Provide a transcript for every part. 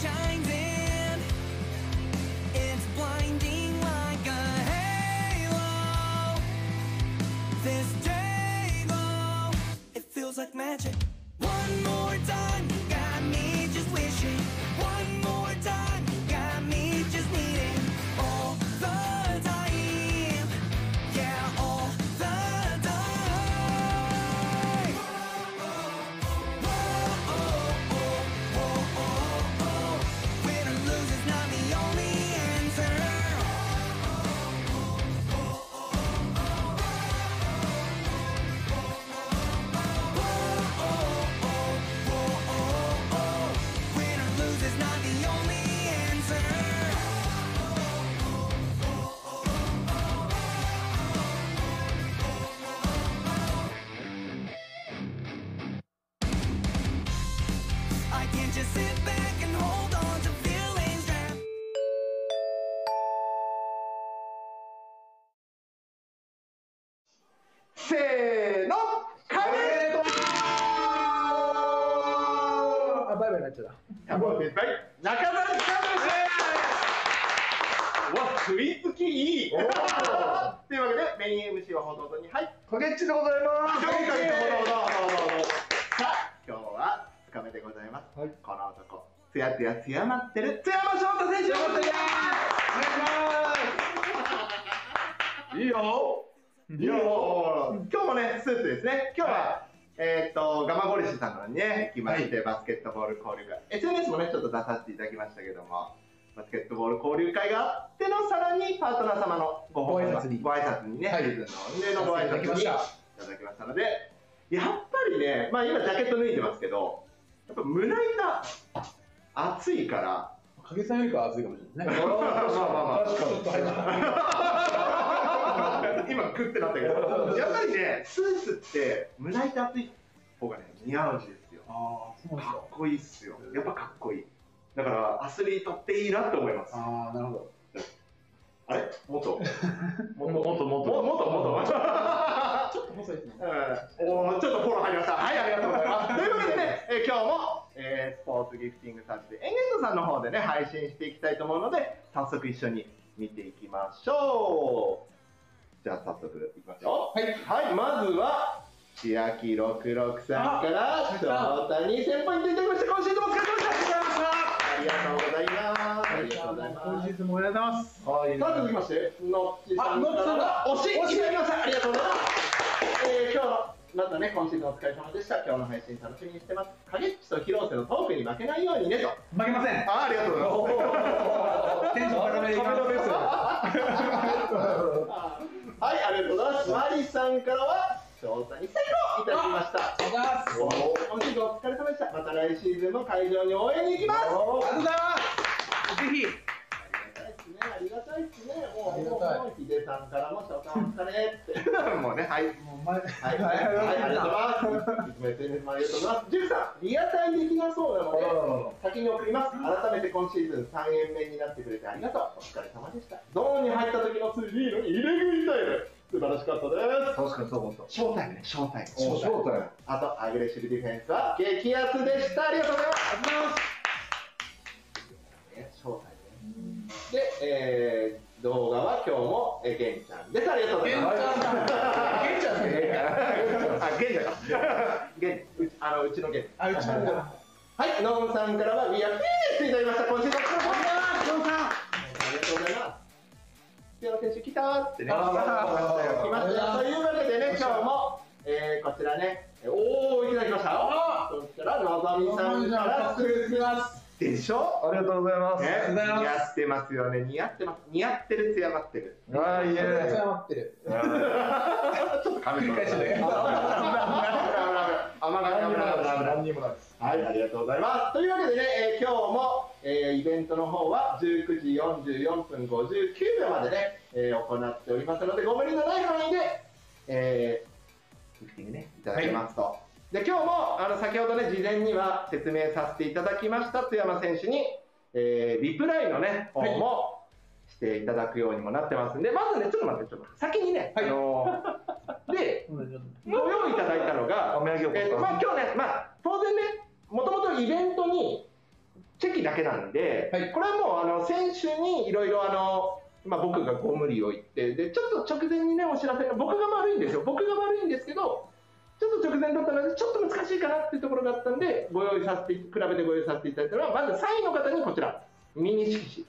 shines in. させていただきましたけどもバスケットボール交流会があってのさらにパートナー様のごご挨拶にご挨拶にね、はいののご挨拶にいいただきましたのでやっぱりねまあ今ジャケット脱いでますけどやっぱ胸板暑いから影さんよりかは暑いかもしれないですね。まあまあまあ。今グッてなったけどやっぱりねスーツって胸板厚い方がね似合うんですよああ、そうかっ。こいいっすよやっぱかっこいいだからアスリートっていいなって思いますああ、なるほど。あれ？もっと？もっと？もっと？もっと？ももっと？もっと？もっと？ちょっと細いですね。うんおーちょっとフォロー入りました。はい、ありがとうございます。というわけでね、えー今日も、えースポーツギフティングサービスエンゲンドさんの方でね、配信していきたいと思うので、早速一緒に見ていきましょう。じゃあ早速いきますよ。はい。はい、まずは、千秋六六さんから、あ翔太に1000ポイントいただきました。今シーズンもお疲れ様でした。ありがとうございます。ありがとうございます。今シーズンもおめでとうございます。はいさあ続きまして、のっちさんあのっちさんだ推しいただきました。ありがとうございます。えー、今日のまたね、今シーズンお疲れ様でした。今日の配信楽しみにしてます。影っちと広瀬のトークに負けないようにねと。負けません。あありがとうございます。テンション高めでいきます。はい、ありがとうございます。マリさんからは、翔太に最高いただきました。ありがとうございます。今シーズンお疲れ様でした。また来シーズンも会場に応援に行きます。ありがとうございます。ぜひ。ありがたいですね。ありがたいですね。もう、もう、ヒデさんからも、翔太お疲れって。もうね、はい。もう前。はい、はい、はい、ありがとうございます。いつも SNS もありがとうございます。ジュンさん、リアタイできなそうなので、先に送ります。改めて今シーズン3円目になってくれてありがとう。お疲れ様でした。ゾーンに入った時のスリーの入れ食いタイム。素晴らしかったです。確かにそう思った。ショータイムね、ショータイム。おショータイムあと、アグレッシブディフェンスは激アツでした。ありがとうございます。ねショータイムね。で、えー、動画は今日も、えー、ゲンちゃんです。ありがとうございます。ゲンちゃんゲンちゃん。あ、ゲンじゃか。ゲン、うち、あの、うちのゲン。あ、うちの子だ。はい、ノンさん。からは、We are finished いただきました。今週のお疲れ様でした。ノンさん。ありがとうございます。平野選手来たーってね。来ましたよ。というわけでね、今日も、えー、こちらね、おー、いただきましたよ。そしたら、のぞみさんからスーツます。でしょ？ありがとうございます。ね、りがとうございます似合ってますよね。似合ってます。似合ってる、艶がってる。あーいえめってる。ちょっと髪繰り返しね甘が何にもないです。何にもないです。はい、ありがとうございます。というわけでね、えー今日も、えーイベントの方は19時44分59秒までね、えー行っておりますので、ご無理のない範囲で、えー、ギフティングね、いただけますと。で、今日も、あの、先ほどね、事前には説明させていただきました津山選手に、えーリプライのね、方もしていただくようにもなってますんで、まずね、ちょっと待って、ちょっと先にね、はいあのー で、ご用意いただいたのが、お土産をえーまあ、今日ね、まあ、当然ね、もともとイベントにチェキだけなんで、はい。これはもうあの選手にいろいろあの、まあ、僕がご無理を言ってでちょっと直前にねお知らせが僕が悪いんですよ。僕が悪いんですけどちょっと直前だったのでちょっと難しいかなっていうところがあったんでご用意させて比べてご用意させていただいたのはまず3位の方にこちら。ミニ色紙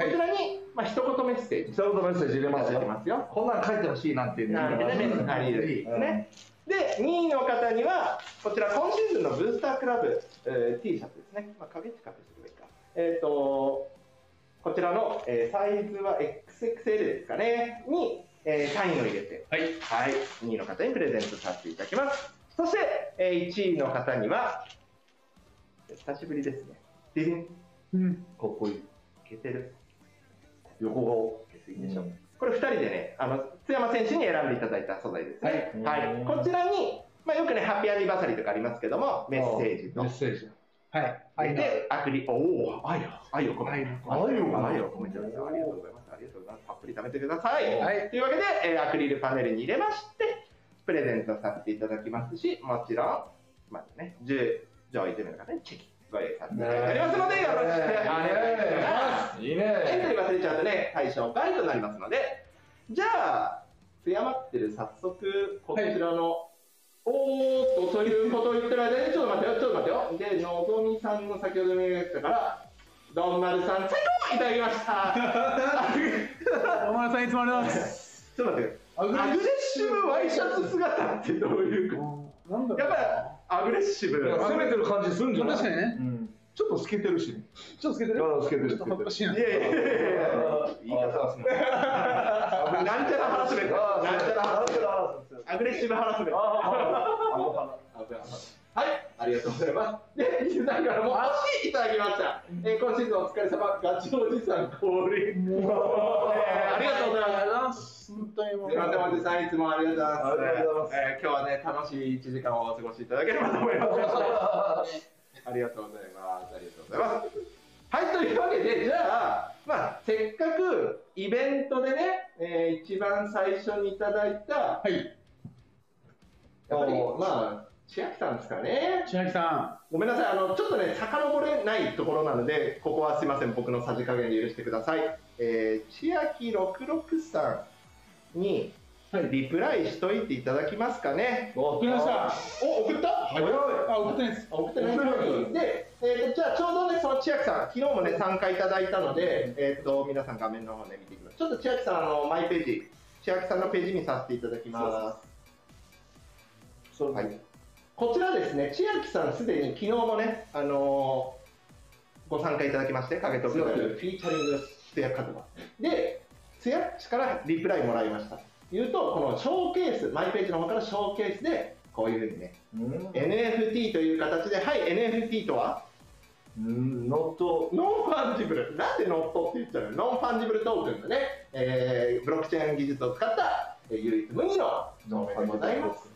こちらに、まあ一言メッセージ一言メッセージ入れいたますよだきますよこんなん書いてほしいなんていうねなるほどね、メッセーるですね。で、2位の方には、こちら、今シーズンのブースタークラブ、えー T シャツですね。まあ、影近くしてくればいいか。えっ、と、こちらの、えーサイズは XXL ですかね、に、えーサインを入れて、はい。はい、2位の方にプレゼントさせていただきます。そして、えー1位の方には、久しぶりですね。ディディン、うん。かっこいいいけてる。横顔いいでしょ。これ2人でね、あの津山選手に選んでいただいた素材ですね。はいはいこちらに、まあ、よくね、ハッピーアニバーサリーとかありますけども、メッセージとメッ。セージはい。愛ので、アクリ、おお、愛を、愛を込めて、愛を込めて。ありがとうございます。ありがとうございます。たっぷり食べてください。はいというわけで、えーアクリルパネルに入れまして、プレゼントさせていただきますし、もちろん、まずね、10上位10名の方にチェキご用意させていただいておりますので、よろしくお願いします。いいエントねリー忘れちゃうとね、対象外となりますので、じゃあ、強まってる、早速、こちらの、おーっと、そういうことを言ってる間に、ちょっと待ってよ、ちょっと待ってよ。で、のぞみさんの先ほど見えたから、どんまるさん、最高いただきました。お前さんいつもありがとうございます。ちょっと待ってよ。アグレッシブワイシャツ姿ってどういうこなんやっぱり、アグレッシブ。攻めてる感じするんじゃない？確かにね。うんちょっと透けてるしちょっとつけてる？あ透けてるちょっと恥ずかしいな。いやいやいやいや言い。なんちゃらハラスメント。なんちゃらハラスメント。アグレッシブハラスメント。はい、ありがとうございます。で、リスナーからも足いただきました。えー今シーズンお疲れ様、ガチおじさん降臨。えーありがとうございます。す。本当にもう。すみません、おじさん、いつもありがとうございます。ありがとうございえー今日はね、楽しい1時間をお過ごしいただければと思います。ありがとうございます。ありがとうございます。はい、というわけで、じゃあ、まあ、せっかくイベントでね、えー一番最初にいただいた、はい。やっぱり、まあ、千秋さんですかね。千秋さごめんなさい、あの、ちょっとね、遡れないところなので、ここはすいません、僕のさじ加減で許してください。えー、千秋66さんに、リプライしといていただきますかね。わ送りました。お、送った？早いん。あ、送ってないです。あ送ってないで、えーと、じゃあちょうどね、その千秋さん、昨日もね、参加いただいたので、えっ、と、皆さん画面の方ね、見ていきます。ちょっと千秋さん、あの、マイページ、千秋さんのページにさせていただきます。はい。こちらですね、千秋さん、すでに昨日もね、あのーご参加いただきまして、影とフィーチャリングツヤカズマ。で、ツヤッチからリプライもらいました。言うと、このショーケース、マイページの方からショーケースで、こういうふうにね、NFT という形で、はい、NFT とは？うん not non-fungible。なんで not って言っちゃうの？ non-fungible token のね、えーブロックチェーン技術を使った、えー唯一無二の証明でございます。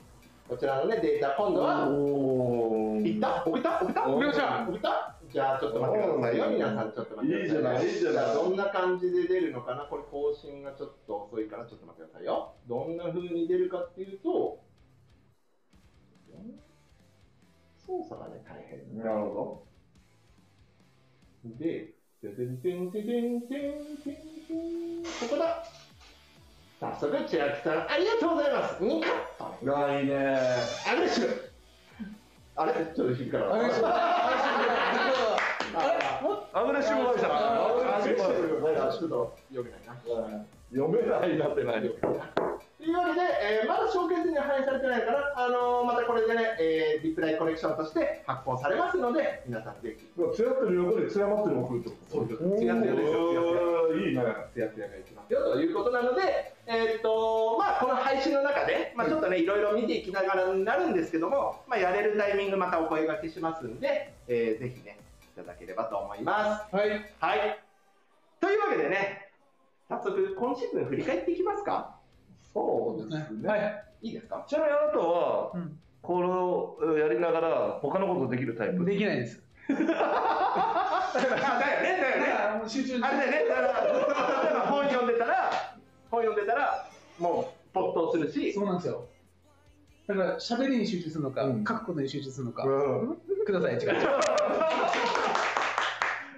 こちらのね、データ、今度は、おいった？送った？送った？送りました送った？じゃあちょっと待ってください。よ、皆さんちょっと待ってください。いいじゃない。いいじゃないどんな感じで出るのかな？これ更新がちょっと遅いからちょっと待ってくださいよ。どんな風に出るかっていうと、操作がね、大変。なるほで、てんてんてんてんてんてんてんここだ早速、千秋さん、ありがとうございます !2 カットどあいいねアグレッシブあれちょっと引っかかる。アグレッシブアグレッシブワイシャツアグレッシブワイシャツちょっと読めないな。読めないなってないよというわけで、えーまだショーケースには反映されてないから、あのーまたこれでね、えーリプライコレクションとして発行されますので、皆さんぜひ、つやってる横でつやまってるのも来るってことつやつやですよ、つやつや。いいねつやつやがいきますよということなので、えーっとまあ、この配信の中で、まあ、ちょっとね、いろいろ見ていきながらになるんですけども、まあ、やれるタイミングまたお声掛けしますんで、えーぜひね、いただければと思います。はい。はい。というわけでね、早速、今シーズン振り返っていきますか？そうですね。はい。いいですか？ちなみにあなたはうん。これをやりながら他のことできるタイプ？できないです。あだよね、だよね。集中あれだよね、だから、例えば本読んでたら、本読んでたら、もう、没頭するし、そうなんですよ。だから喋りに集中するのか、うん。書くことに集中するのか、うん。ください、違う。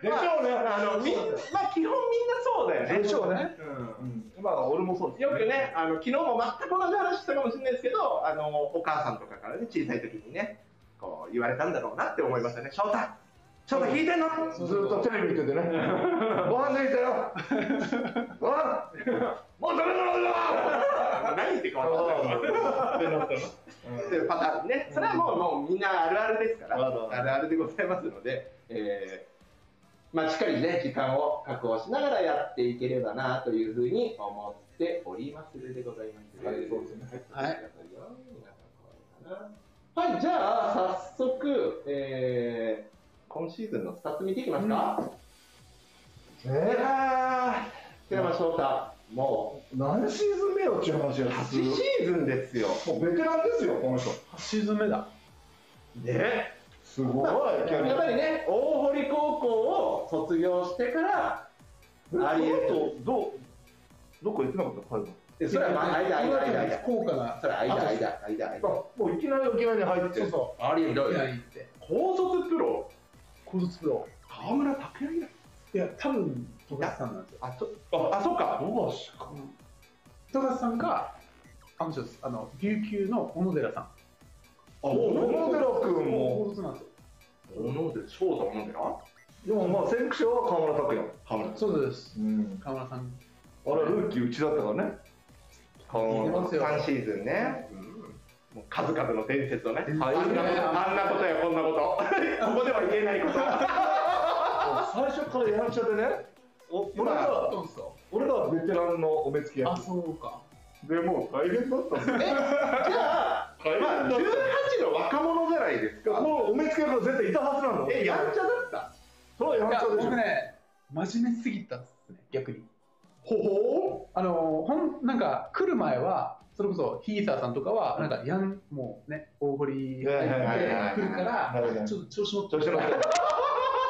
ででしょうね。あのみまあ基本みんなそうだよね。でしょうねうん。まあ俺もそうですよくね、あの昨日も全く同じ話したかもしれないですけど、あのお母さんとかからね、小さい時にね、こう言われたんだろうなって思いましたね。翔太、翔太聞いてんの？ずっとテレビ見ててね。ご飯抜いたよ。ご飯もうダメだろうよ何言ってるか分かん。っていうパターンね。それはもうもうみんなあるあるですから、あるあ。るあるあるでございますので、えーまあしっかりね時間を確保しながらやっていければなというふうに思っておりますでございます。はいそうですねはい。はい、じゃあ早速、えー今シーズンのスタッツ見ていきますか？いえやー、寺山翔太、もー、何シーズン目よっていう話うが8シーズンですよ。もうベテランですよこの人8シーズン目だ。ね。すごいやっぱりね、大堀高校を卒業してから、ありえとどうどっか行ってなかった海外でそれはまあ間、間、間、間。福岡が。それは間、間、間、間。あもういきなり沖縄に入ってそうそう。ありえて。高卒プロ、高卒プロ。河村拓哉以来。いや、多分、富樫さんなんですよ。あ、とあ、あ、そうか。どうしか富樫さんが、あの。あの、琉球の小野寺さん。あ、小野寺君も。小野寺、翔太小野寺でもまあ先駆者は河村拓哉河村そうです。うん河村さん。あれルーキーうちだったからね河村似てますよ3シーズンね。もう数々の伝説をね。あんなあんなことやこんなこと。ここでは言えないこと。最初からやらしちゃってねお俺まあがそうですか。俺がベテランのお目付けあ、役そうか。でもう大変だったん。ですよじゃあ、まあ、18の若者じゃないですか。もうお目付け役が絶対いたはずなの。え、やんちゃだった。それはやんちゃでしょ僕ね、真面目すぎたっすね、逆に。ほあの、ほん、なんか、来る前は、それこそ、ヒーサーさんとかは、なんか、やん、もうね、大堀入ってはいはいはいはい。来るから、ちょっと調子乗って。調子乗って。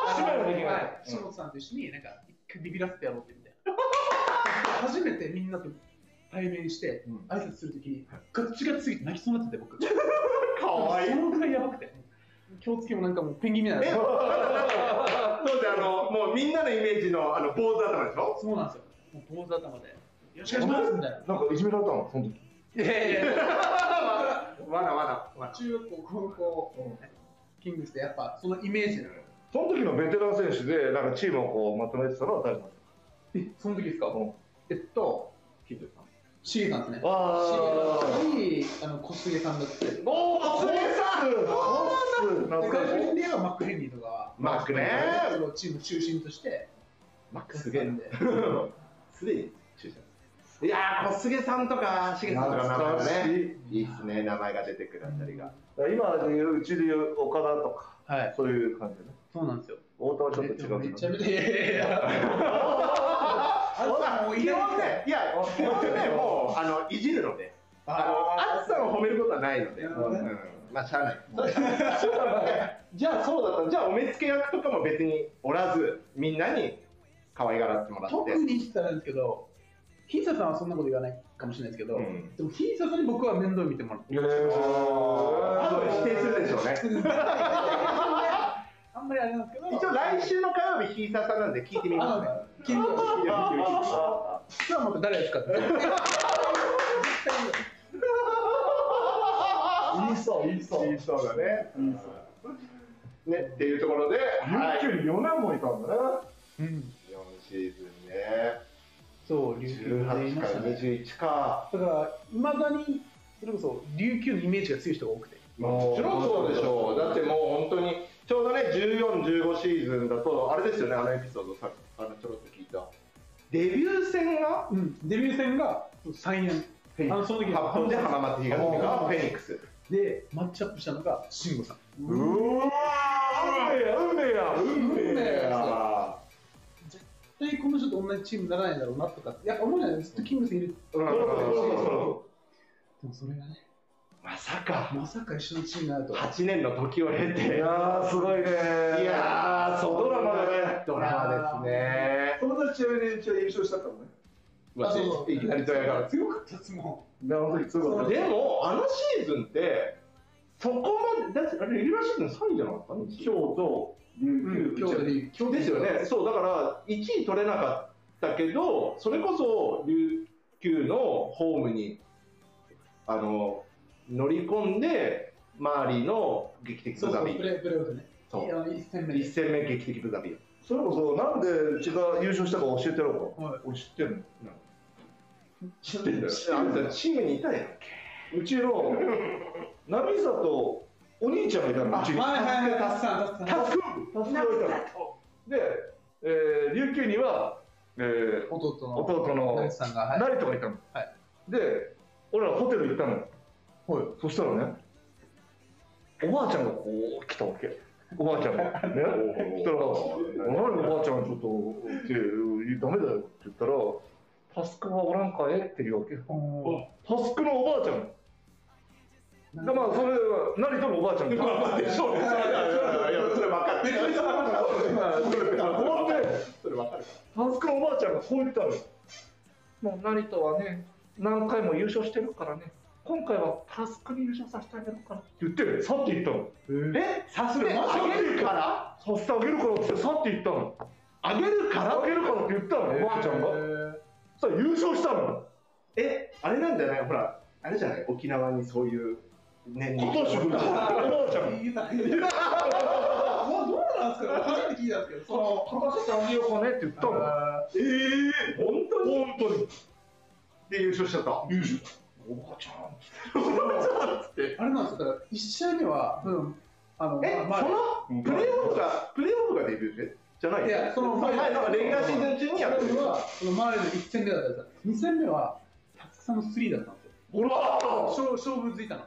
あの締めるべきなのはい。岸本さんと一緒に、なんか、一回ビビらせてやろうってみたいな。初めてみんなと対面して、挨拶するときに、ガッチガチすぎて泣きそうになってて、僕。かわいい。そのぐらいやばくて。気をつけもなんかもうペンギンみたいえ、な。そうで、あの、もうみんなのイメージの、あの、坊主頭でしょ？そうなんですよ。もう坊主頭で。よろしくお願いしますみたいな。なんかいじめられたの？その時いやいやいや。わなわな。わな中学校、高校、キングスでやっぱそのイメージなのよ。その時のベテラン選手でなんかチームをこうまとめてたのは誰なの？え、その時ですか、うんえっと、聞いてたシゲさんですね。シゲあの、小菅さんだったり。おー、すげえさんで、懐かしいではマック・ヘンリーとか、マックねそのチーム中心として、マックすげえんで。すでに注射いやー、小菅さんとか、しげさんとかね、いいっすね、名前が出てくるあたりが。今でいううちでいう岡田とかはい。そういう感じでねそうなんですよ。太田はちょっと違うめちゃめちゃ、いやいやいや。あもういい本ね、いや、基本ね、もう、あの、いじるので、あの、暑さを褒めることはないので、まあ、しゃあない。じゃあ、そうだった。じゃあ、お目付け役とかも別におらず、みんなに可愛がらってもらって。特に言ったらですけど、ヒーサーさんはそんなこと言わないかもしれないですけど、うんでもヒーサーさんに僕は面倒見てもらって。いやいやいや後で否定するでしょうね。まりあれなんですけど、一応、来週の火曜日、ヒーサーさんなんで聞いてみますね。聞いてみますいや見てみて実はまた誰ですかって。言いそう言いそう言いそうだね。ね、っていうところで、はい、琉球に4年もいたんだねうん。4シーズンね、そう、琉球でい18からましたね。21か。だから、いまだに、それこそ琉球のイメージが強い人が多くて。もちろんそうでしょう。だってもう本当に、ちょうどね、14、15シーズンだと、あれですよね、あのエピソードさあのちょろっと聞いた。デビュー戦が？うん。デビュー戦が3年。あの、その時8本で浜松東がフェニックス。で、マッチアップしたのが慎吾さん。うわー運命や運命や運命や絶対この人と同じチームにならないだろうなとか、やっぱ思うじゃないずっとキングスにいる。うんでもそれがね、まさか、まさか一緒のチームになるとは。8年の時を経いて。やーすごいね。いやー、そうドラマだねドラマですね。友達ちなみに一応優勝したからね。うわあそうそういきなりドヤ顔。強かったですもであの時すごかったでも、あのシーズンって、そこまで、だってあれ、レギュラーシーズン3位じゃなかったの？京都、琉球、今日でいいそうですよね、そうだから1位取れなかったけど、それこそ琉球のホームにあの乗り込んで、周りの劇的ブザビー、そうそうプレープレーオフでねそういや一戦目1戦目、劇的ブザビー。それこそ、なんでうちが優勝したか教えてやろうか。はい俺知ってんの？知ってんだよ、あんたチームにいたやんけ？うちの、波里、お兄ちゃんがいたの、うちに。はいはいはいタスさんタスさんタスクタスクがいたの。で、えー、琉球には、えー、弟の弟の成瀬さんがはい成人がいたの。はいで、俺らホテル行ったの。はいそしたらね、おばあちゃんがこう来たわけ。おばあちゃんが。ね。そしたら、何おばあちゃんがちょっと、って、ダメだよって言ったら、タスクはおらんかえって言うわけ。タスクのおばあちゃん。でまあ、それは、成人のおばあちゃん。まあでしょうね、それはいやそれ分かる。そ。タスクのおばあちゃんがこう言ったの。もう成人はね、何回も優勝してるからね、今回はタスクに優勝させてあげるからって言って、去っていったの。え、さすがに？あげるから？させてあげるからって去っていったの。あげるからあげるからって言ったの、おばあちゃんが。そしたら優勝したの。え、あれなんじゃない？ほら、あれじゃない？沖縄にそういう年今年おばあちゃん。初めて聞いたんですけどその勝たせてあげようかねって言ったの。ええ本当に本当に。で優勝しちゃった？優勝。おばあちゃん。あれなんですから1試合目は、うん、あのえ、まあそのプレーオフが、プレーオフがデビューで？じゃないいやそのはい、なんかレギュラーシーズン中にやってる。はその周りの1戦目だったんです2戦目はたくさんのスリーだったんですよ。ほら勝勝負ついたの。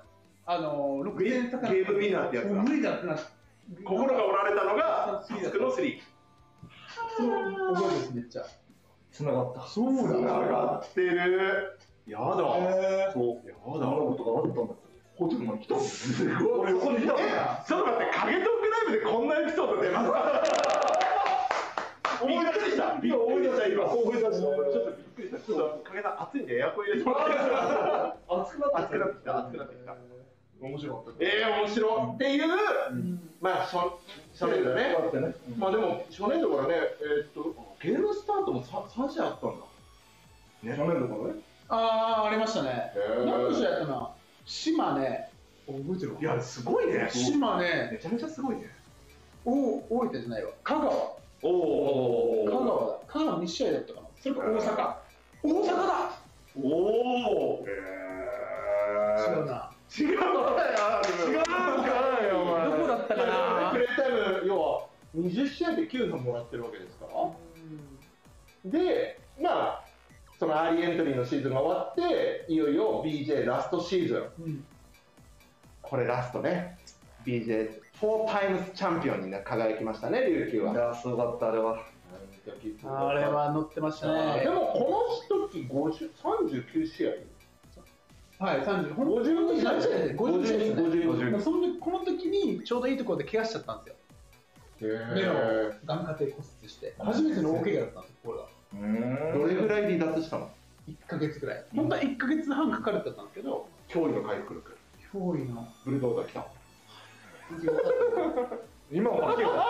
あの6点差からゲームウィナーってやつだ。もう無理だってなって心が折られたのが、タスクのスリー。そうすめっちゃ。繋がった。そうつながってる。やだ。へそう。やそんなことがあったんだ。ホテルまで来たんですよ。俺横にいたの。え、ちょっと待って、影トークライブでこんなエピソード出ますか？びっくりした。びっくりした、今。思い出した。ちょっとびっくりした。ちょっと、影さん、暑いんでエアコン入れてもらっていいですか？熱くな熱くなってきた、熱くなってきた。面白かった。えー、面白っていう、まあ、初初年度ね。だってね。まあでも、初年度からね、えーっと、ゲームスタートも 3, 3試合あったんだ。ね去年度からね。ああありましたね。何の試合やったかな？島根。覚えてるいや、すごいね。島根。めちゃめちゃすごいね。お大分じゃないわ。香川。おお香川だ。香川2試合だったかな。それか大阪。大阪だ！おお違うな。違う。んだよ。違うんかいお前。どこだったかな？プレータイム、要は20試合で9分もらってるわけですから。で、まあ、そのアーリーエントリーのシーズンが終わって、いよいよ BJ ラストシーズン。うんこれラストね。BJ、4 times champion に輝きましたね、琉球は。いや、すごかった、あれは。あれは乗ってましたね。でもこの時50 39試合。はい30 52試合何試合。で50試合。ですね52でもその時この時にちょうどいいところで怪我しちゃったんですよ。目を眼下底骨折して。初めての大怪我だったんですこれがどれぐらい離脱したの？1ヶ月ぐらい。本当は1ヶ月半かかるってったんですけど驚異の回復力。脅威の。ブルドーザー来た。今は秋は。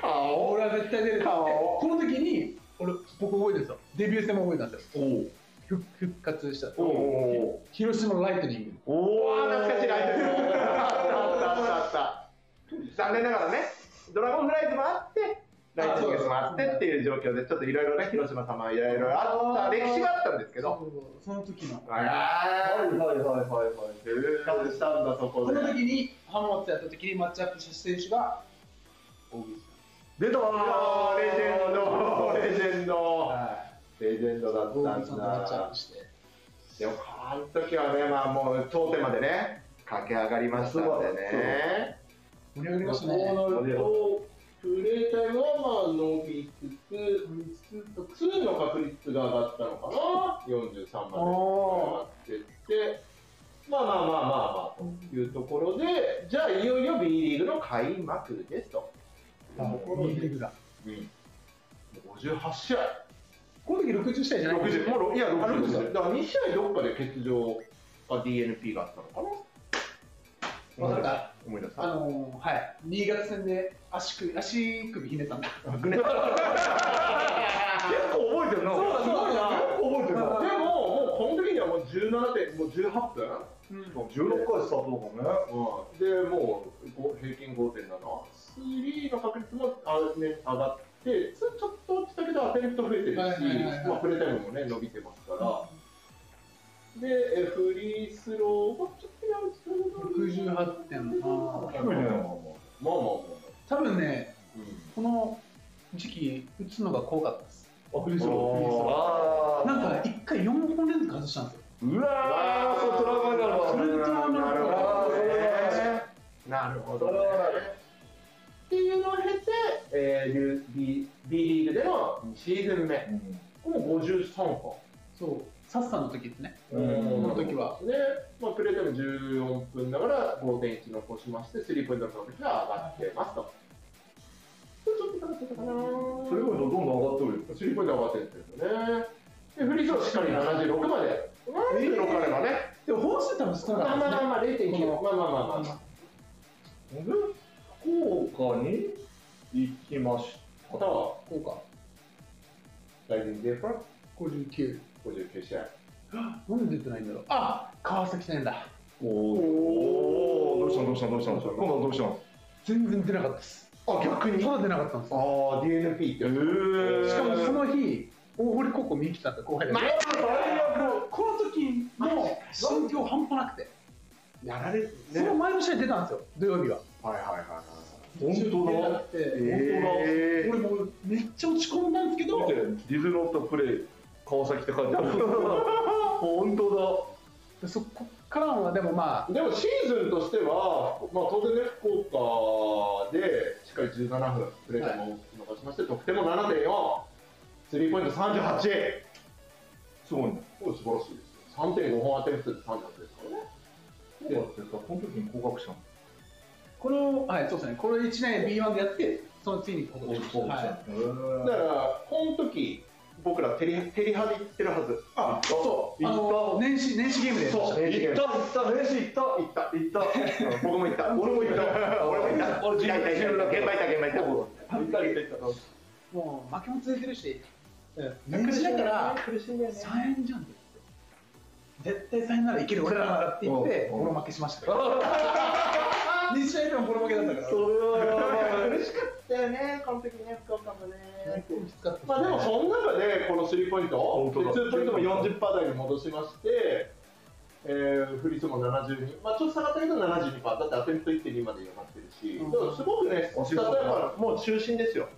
顔俺は絶対出るって顔。この時に俺僕覚えてるんですよ。デビュー戦も覚えてたんですよ。お復復活したおお広島のライトニング。おお懐かしいライトニング。あったあったあったあった。残念ながらねドラゴンフライズもあってライトニングスもあってっていう状況でちょっといろいろね広島様いろいろあった歴史があったんですけど。その時の。あはいはいはいはいはい。復活したんだそこで。この時に浜松やった時にマッチアップした選手が大口出た。レジェンド。レジェンド。はレジェンドだったんだ。プして。でもあの時はねまあもう頂点までね駆け上がりましたんでね。盛り上がりましたねプレータイムはまあ伸びつつ2の確率が上がったのかな？43まで。上がってって。まあまあまあまあまあというところでじゃあいよいよ B リーグの開幕ですと。ところでうん。58試合。この時60試合じゃない。60もういやあ60 60だから2試合どっかで欠場か DNP があったのかな？わかるか思い出した。あのー、はい。新潟戦で足首足首ひねったんだ。結結構覚えてるな。そうだすごいな結構覚えてるな。構でももうこの時にはもう17点もう18分。うん。16回スタートだからね。でもうご平均5.7スリーの確率もあ、ね、上がってちょっと落ちたけどアテンプト増えてるし、はいはいはいはい。まあ、プレータイムもね伸びてますから、でえフリースローがちょっとやる68点まあまあまあま多分ねあ、この時期打つのが怖かったです。あフリースロあー。あなんか1回4本連続外したんですよ。ーうわーそうトラウマになるわ。それトラウマになるなるほどね。っていうのを経て、えー、B, B リーグでの2シーズン目。これも53本。そうサッサンの時ですねうんこの時はで、まあ、プレータイム14分だから5.1残しまして、スリーポイントの確率が上がってますと。これちょっと高かったかなそれこそどんどん上がってるよスリーポイント上がってるんですよね。で、フリースローしっかり76まで。76あればね。でも本数多分少なまあまあまあまあ、0.9。まあまあまあまあ。で福岡に行きましたあと、こうかライジングデーファ59 59試合。なんで出てないんだろう。あ川崎戦だ。おおどうしたのどうしたのどうしたの。今度はどうしたの？全然出なかったです。あ、逆に？ただ出なかったんですよ。ああ、DNP って。えしかもその日大堀高校見に来たって後輩で前この時の心境半端なくて。やられるその前の試合出たんですよ土曜日は。はいはいはいはい。本当だ。俺もうめっちゃ落ち込んだんですけど。見てディズノートプレイ川崎って書いてある本当でそこからはでもまあでもシーズンとしては、まあ、当然ね、福岡でしっかり17分、プレータイムを伸ばしまして、得点も7.4、スリーポイント38、だすごいね。これ素晴らしいですよ。3.5本当てる人で38ですからね。福岡ってさこの時に降格したの？このはいそうですね。これ1年 B1 でやってその次にここで降格したはい。だから、この時僕らテリテリハで行ってるはず。あそう。あ行の年始年始ゲームでやりました。年始ゲーム。行った行った。練習行った。行った、行った。僕も行った。俺も行った。俺も行った。俺いた。いた。いた現場いた、現場いた。行った行った行った。もう負けも続いてるし。年始だから苦しいんだよね。3円じゃん。絶対3円ならいける俺らならって言ってうん。ボロ負けしましたよ2 試合目もボロ負けだったから。それはやばい苦しかったよね、この時ね、福岡もね。まあでもその中でこのスリーポイント、ツーポイントも40%台に戻しまして、えー、フリースも72、まあちょっと下がったけど72%、だってアテンプト1.2まで上がってるし、うん。だからすごくね、スタートはやっぱもう中心ですよ、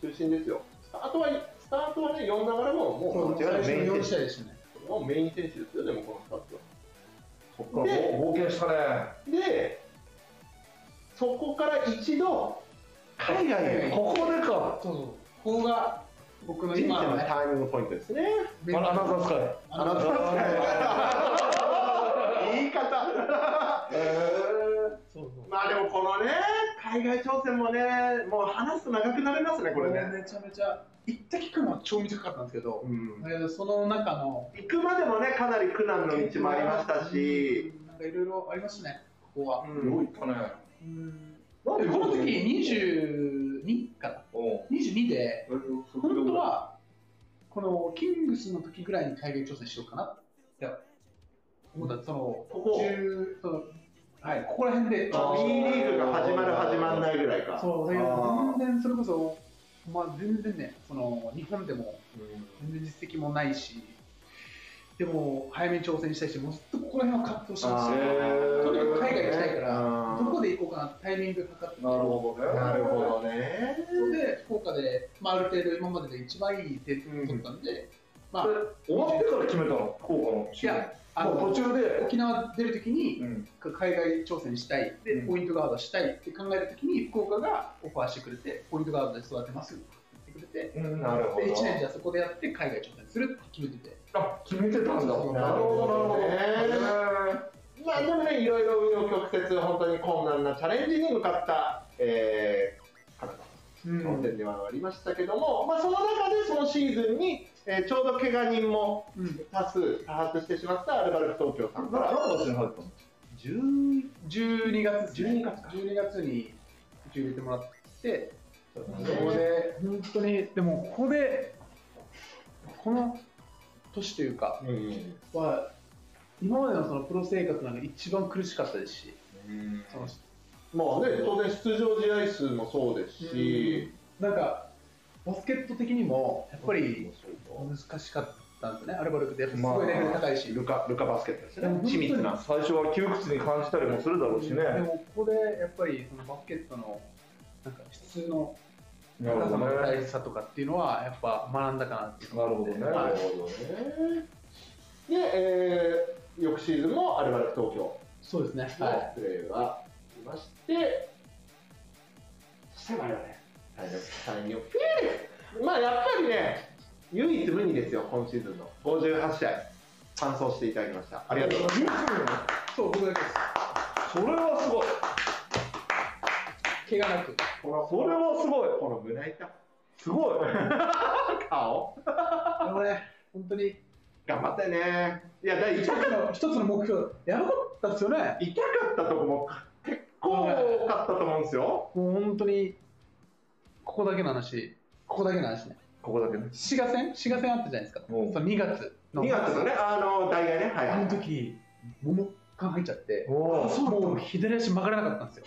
中心ですよ。スタートはスタートはね、4ながらも、もそう最初の4メイン選手試合でしたね。もうメイン選手ですよ、でもこのスタートは。そっから冒険したね。で、そこから一度、海外へ、こここでか。そうそう。ここが僕の人生今のターニングポイントですね。アナザースカイあの言い方。そうそう。まあでもこのね海外挑戦もねもう話すと長くなりますねこれね、めちゃめちゃ行って聞くのは超短かったんですけど、うん。だけどその中の行くまでもねかなり苦難の道もありましたし、うんなんかいろいろありましたねここは、うん。よう行ったねこの時22かな。おう。22で本当ははこのキングスの時ぐらいに海外挑戦しようかなって思った。そのここ。中そのはいここら辺でまあ B リーグが始まる始まんないぐらいか。そうだけあど全然それこそまあ全然ねその日本でも全然実績もないしでも早めに挑戦したいしもうずっとここら辺は葛藤してまあすよーとにかく海外行きたいからどこで行こうかなってタイミングかかってなるほどねなるほどね。それで福岡で、まあ、ある程度今までで一番いい点取ったんで、まあ終わってから決めたの？福岡のいやあの途中で？沖縄出るときにうん。海外挑戦したい。でうん。ポイントガードしたいって考えるときに福岡がオファーしてくれてポイントガードで育てますって言ってくれてうんなるほど。で1年じゃあそこでやって海外挑戦するって決めててあ決めてたんだ。そうそうなるほど。まあでもねいろいろ紆余曲折本当に困難なチャレンジに向かった、えー、カナダうん挑戦ではありましたけども、まあ、その中でそのシーズンに、えーちょうど怪我人もうん多数多発してしまったアルバルク東京さんから何の年に入ったの10 12月ですね。12月か12月にうち入れてもらってそこで本当にでもここでこの年というかうんは今までのそのプロ生活なんか一番苦しかったですしそのまあね、当然出場試合数もそうですし、なんかバスケット的にもやっぱり難しかったんですよね。アルバルクってやっぱすごいレベル高いし、ルカルカバスケットですね。緻密な最初は窮屈に感じたりもするだろうしね。でもここでやっぱりそのバスケットのなんか質のなるほど高さの大ね。事さとかっていうのはやっぱ学んだかなっていうなるほどね。はいなるほどね。で、えー、翌シーズンもアルバルク東京そうですね。のはプレーがいまして、そして我々大学3人をフィーまあやっぱりね唯一無二ですよ今シーズンの。58試合完走していただきました。ありがとうございます。いそう僕だけです。それはすごい。怪我なく。このそれはすごい。この胸板。すごい。顔。でもね本当に。頑張ったよね。いや第一一つの一つの目標。やばかったですよね。痛かったとこも結構多かったと思うんですよ。もう本当にここだけの話。ここだけの話ね。ここだけね。滋賀戦？滋賀戦あったじゃないですか。そう。んの2月の。2月のね、あの、大概ね、はいはい。あの。時もも感入っちゃっておお。もう左足曲がらなかったんですよ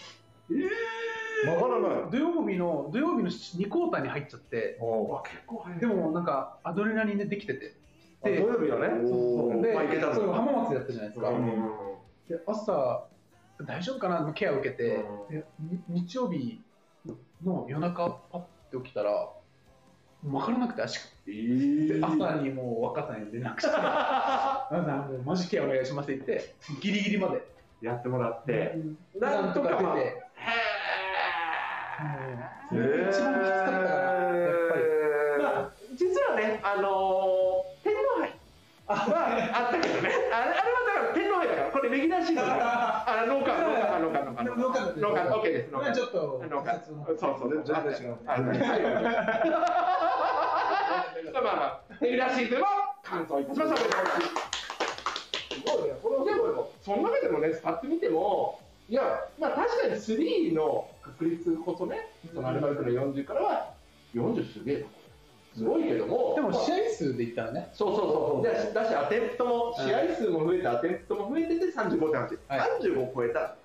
曲がらない。土曜日の土曜日の2クォーターに入っちゃって。おわ結構早い。でもなんかアドレナリンでできてて。土で曜日はね。で、まあいけたそう浜松でやったじゃないですか、うん。で朝大丈夫かなのケアを受けて、うん。でに日曜日の夜中パッて起きたら分からなくて足が。えー。で朝にもう若さんに連絡して「あなたもうマジケアお願いします」って言ってギリギリまで。やってもらって。うん。なんとか出て、へそれが一番きつかったかなやっぱり。ーまあ、実はね、あのー、天皇杯。はあったけどね、あれあれはだから天皇杯だから、これレギュラーシーズンだ。から、あ農家、農家、農家、農家、農家の農家、OK です、農家。ちょっと農家、そうそう、全然違う まあまあ、レギュラーシーズンは完走いたしました。すごいね、これでも、その中でもね、スタッツ見ても、いや、まあ確かに3の確率こそね、そのアルバルクの40からは、40すげえな、これ。すごいけども、でもまあ試合数で言ったらね。そうそうそう、でだし、アテンプトも、試合数も増えて、アテンプトも増えてて35.8、はい。35を超えた、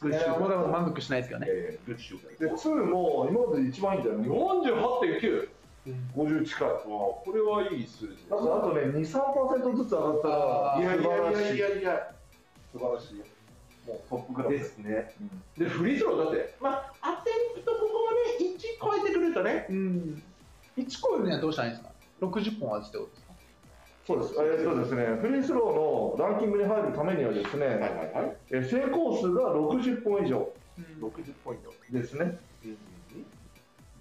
グッシュまだまだ満足しないですけどね。えーグッシュで、2も今までで一番いいんだよね。48.9、50近い。これはいい数字。ですあとあとね、2、3%ずつ上がったら、いやい素晴らしい。やいやいやいや、素晴らしい。よ。もうトップクラス。ですね。うんで、フリースローだって、まあ、アテンプトここまで1超えてくるとね、うん1個よりにはどうしたらいいんですか？60本はってことですかそうです。えーそうですね。フリースローのランキングに入るためにはですね、はいはい。えー成功数が60本以上60ポイント。ですね。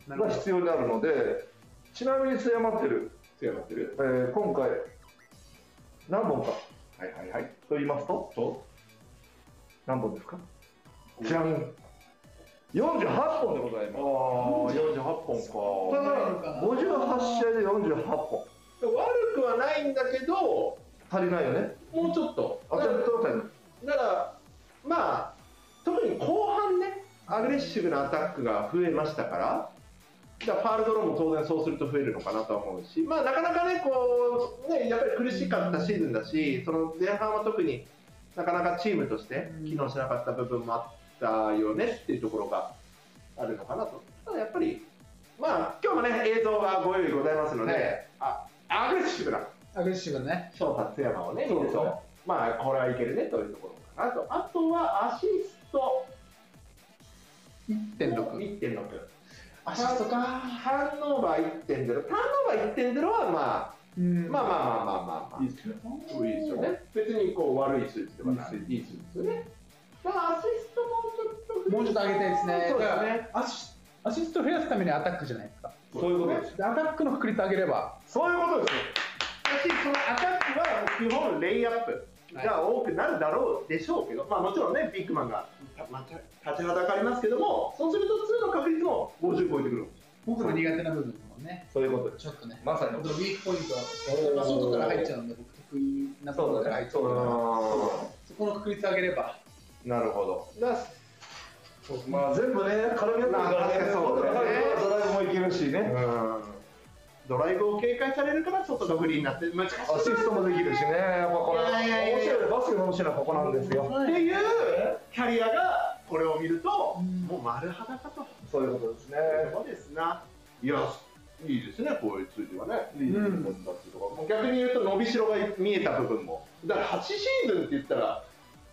がなるほど必要になるので、ちなみに末山ってる、強まってる。えー今回、何本かはいはいはい。と言いますと、何本ですか？じゃん。48本でございああ、ます。48本たか。だ、58試合で48本。悪くはないんだけど、足りないよね。もうちょっと。あ、ちょっと足りない。ら、だからまあ、特に後半ね、アグレッシブなアタックが増えましたから、だからファールドローも当然そうすると増えるのかなとは思うし、まあ、なかなかね、こう、ね、やっぱり苦しかったシーズンだし、その前半は特になかなかチームとして機能しなかった部分もあったよねっていうところがあるのかなと。ただやっぱり、まあ、今日もね、映像がご用意ございますので、はいあアグレッシブなアグレッシブね翔達山をね、見ると、まあ、これはいけるねというところかなと。あとはアシスト1.6 1.6。アシストかターンオーバー1.0。ターンオーバー1.0はまあ、うんまあまあまあまあまあまあ、いいですね。いいですよね。別にこう悪い数値ではない。いい数値ですよね。だからアシストもちょっともうちょっと上げたいですねそうですね。アシアシスト増やすためにアタックじゃないですかそういうことです。でアタックの確率上げればそういうことです。だし、そのアタックはもう基本レイアップが多くなるだろうでしょうけど、まあもちろんね、ビッグマンがまあ立ちはだかりますけども、そうすると2の確率も50超えてくる。僕の苦手な部分もんね。そういうこと。です。ちょっとね。まさに。ウィークポイントは、まあ、外から入っちゃうんで僕得意なところから入っちゃうからそこの確率上げれば。なるほど。まあ全部ね、絡み合ってるからね、ドライブもいけるしね、うん。ドライブを警戒されるから外がフリーになって難しいアシストもできるしね、やっぱこれ、面白い、バスケの面白いのはここなんですよ。っていうキャリアがこれを見ると、もう丸裸とそういうことですね。そうですな。いや、いいですね、こういう数字はね。いていうところ逆に言うと、伸びしろが見えた部分も。だから8シーズンって言ったら、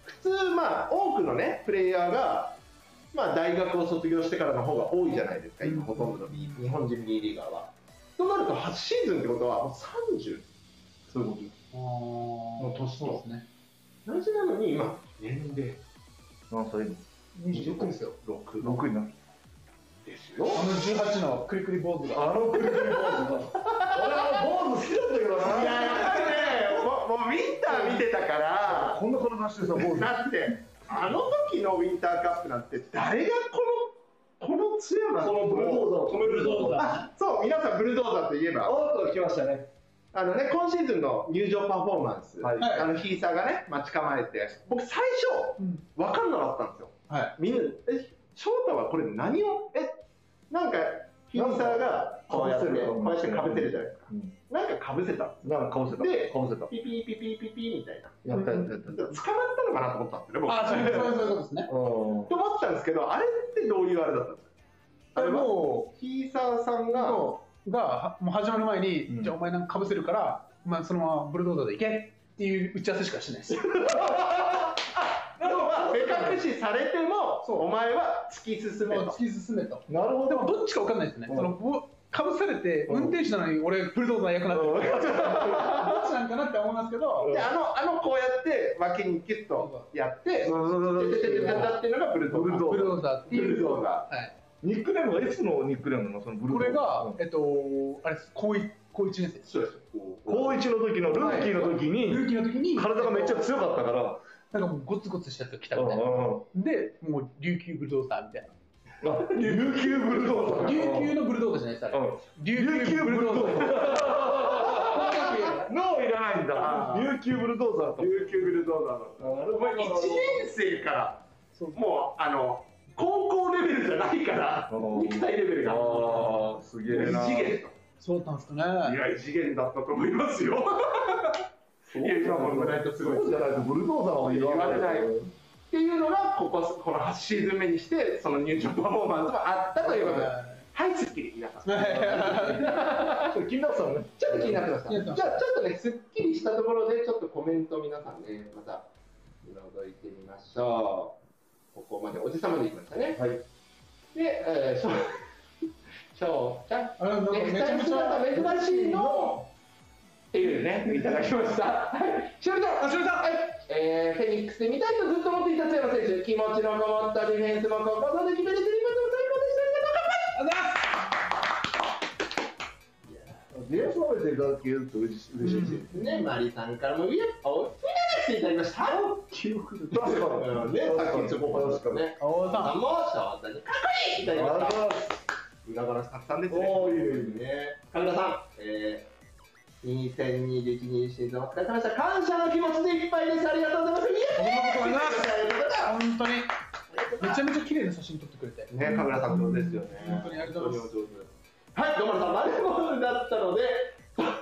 普通、まあ、多くのね、プレイヤーが、まあ、大学を卒業してからの方が多いじゃないですか、今、ほとんどの日本人 B リーガーは。となると、8シーズンってことは、もう30そういうことです。もう年とね。同じなのに、今、年齢何歳26ですよ。6 ?6 になる。ですよ。あの18のクリクリ坊主が。あのクリクリ坊主が。俺は坊主好きだったけどな。いや、やっぱりね、もうもうウィンター見てたから、こんな体してさ、坊主。だって、あの時のウィンターカップなんて、誰がこの、この強なこのブルドーザーを止めるぞ。あそう、皆さん、ブルドーザーといえば、おっと来ましたね。あのね、今シーズンの入場パフォーマンス、はいあのヒーサーがね、待ち構えて、僕、最初、うん分かんなかったんですよ。はい。みんな、え、翔太はこれ何を、え、なんか、ヒーサーがこうやって、こうやってかぶせるじゃないですか。うんなんかかぶせたなんかかぶせた。でかぶせた。ピピピピピピみたいな。やったやったやった。捕まったのかなと思ったんですよね、僕。あ、そういうそうですね。うん。と思ったんですけど、あれってどういうあれだったんですか？あれはもヒーサーさんが、う、が、はもう始まる前に、うんじゃあお前なんかかぶせるから、まあそのままブルドーザーで行けっていう打ち合わせしかしてないです。要は目隠しされても、お前は突き進めと。もう突き進めと。なるほど。でもどっちか分かんないですね。うんそのぼかぶされてうん運転手なのに俺ブルドーザー役なってる。どっちなんかなって思いますけど、であの、あのこうやって脇にキュッとやって、そうそうそうててててててっていうのがブルドーザー。ブルドーザーっていう。ブルドーザはい。ニックネームはいつのニックネームなのそのブルーこれがうん、えっと、あれです、高一高一年生です。そうです。高一の時のルーキーの時に、ルーキーの時に、体がめっちゃ強かったから、なんかもうゴツゴツしたやつが来たうんみたいな。うんで、もう琉球ブルドーザーみたいな。あ琉球ブルドーザー。琉球のブルドーザーじゃないです、あれ。うん琉球ブルドーザー。脳いらないんだ琉球ブルドーザーと。琉球ブルドーザーの。なるお前1年生から、もう、あの、高校レベルじゃないから、うん肉体レベルが。ああ、すげえな。異次元と。そうだったんですかね。いや、異次元だったと思いますよ。いや、今も言わないとすごい。そうじゃないとブルドーザーは言われないよ。っていうのが、ここ、この8シーズン目にして、その入場パフォーマンスがあったということで。はい、すっきり、皆さん。ちょっと気になってたのね。ちょっと気になってました。じゃあ、ちょっとね、すっきりしたところで、ちょっとコメント皆さんね、また、覗いてみましょう。ここまで、おじさまでいきましたね。はい。で、えー、しょう、しょうちゃん。あめちゃめちゃ珍しいのっていうね、いただきました。はい、しおりちゃん、あ、しおりちゃん、はい、えー、フェニックスで見たいとずっと思っていた津山選手、気持ちのこもったディフェンスもここぞで決めれていますも最高でした。ありがとうございます。ディフェンス褒めていただけると嬉しいし。ね、マリさんからも、いや、お、ついていただきました。記憶で。確かに。うんね、さっきそこほどですね。大あさん。もかっこいいいただきました。裏話たくさんですね。おーいいねね。神田さん、えー、2021シーズンお疲れ様でした。感謝の気持ちでいっぱいです。ありがとうございます。いやありがとうございます。本当に。めちゃめちゃ綺麗な写真撮ってくれて。すね、神田さん上手ですよね。本当にありがとうございます。はい、どうもさん、丸物だったので、東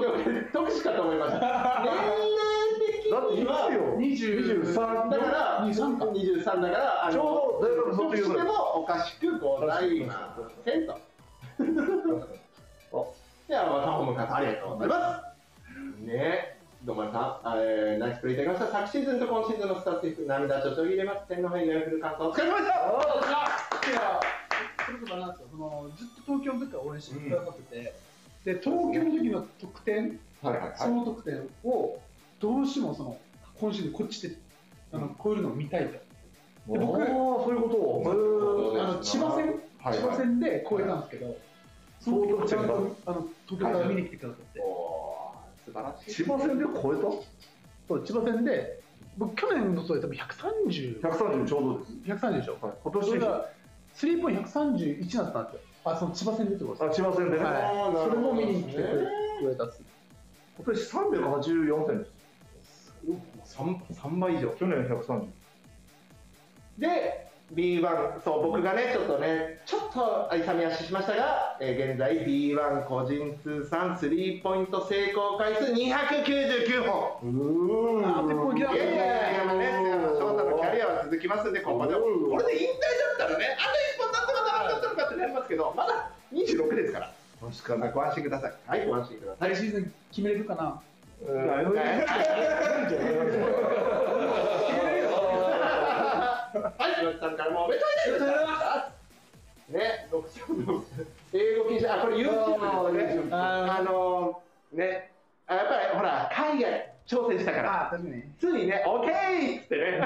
京で得しかと思い。ました。年齢的だってい。つには、よ。23だから、23か。23だから、ちょうど大学卒業ぐらい。してもおかしくござい。ませんと。では、またホームカありがとうございます。ねどうもさん、えー、ナイスプレーいただきました。昨シーズンと今シーズンのスタッツ涙ちょちょぎれます。天皇杯がフル完走お疲れ様でした。いや、それこそあれなんですよ。そのずっと東京の時から応援してくださってて、で東京の時の得点、はいはいその得点をどうしてもその今シーズンこっちであのこういうのを見たいと。で僕ああ、そういうこと。あの千葉戦、はいはい千葉戦で超えたんですけど、その時ちゃんとあの東京から見に来てくださって、素晴らしい。千葉戦で超えそう千葉戦で僕去年のそうで多分130た ?130 ちょうどです。130でしょ？はい、今年、それがスリーポイント131だったんですよ。あ、その千葉戦でってことです。あ千葉戦でね、はいそれも見に来てくれたっす。今年384点です。3, 3倍以上去年130。で B1 そう僕がねちょっとねちょっと勇み足しましたが、えー現在 B1 個人通算スリーポイント成功回数299本うあ鉄砲いやいやいやまあね翔太のキャリアは続きますんで今後でもうんこれで引退だったらねあと一本なんとかならんかったのかってなりますけどまだ26ですから。確かに。ご安心ください。はいご安心ください。来シーズン決めれるかな？はい、岩木さんからもおめでとうございます。ね、六千の英語禁止、あ、これ YouTube ですね。ああのー、ね、あやっぱりほら、海外挑戦したから、あ確かについね、オッケーっつってね、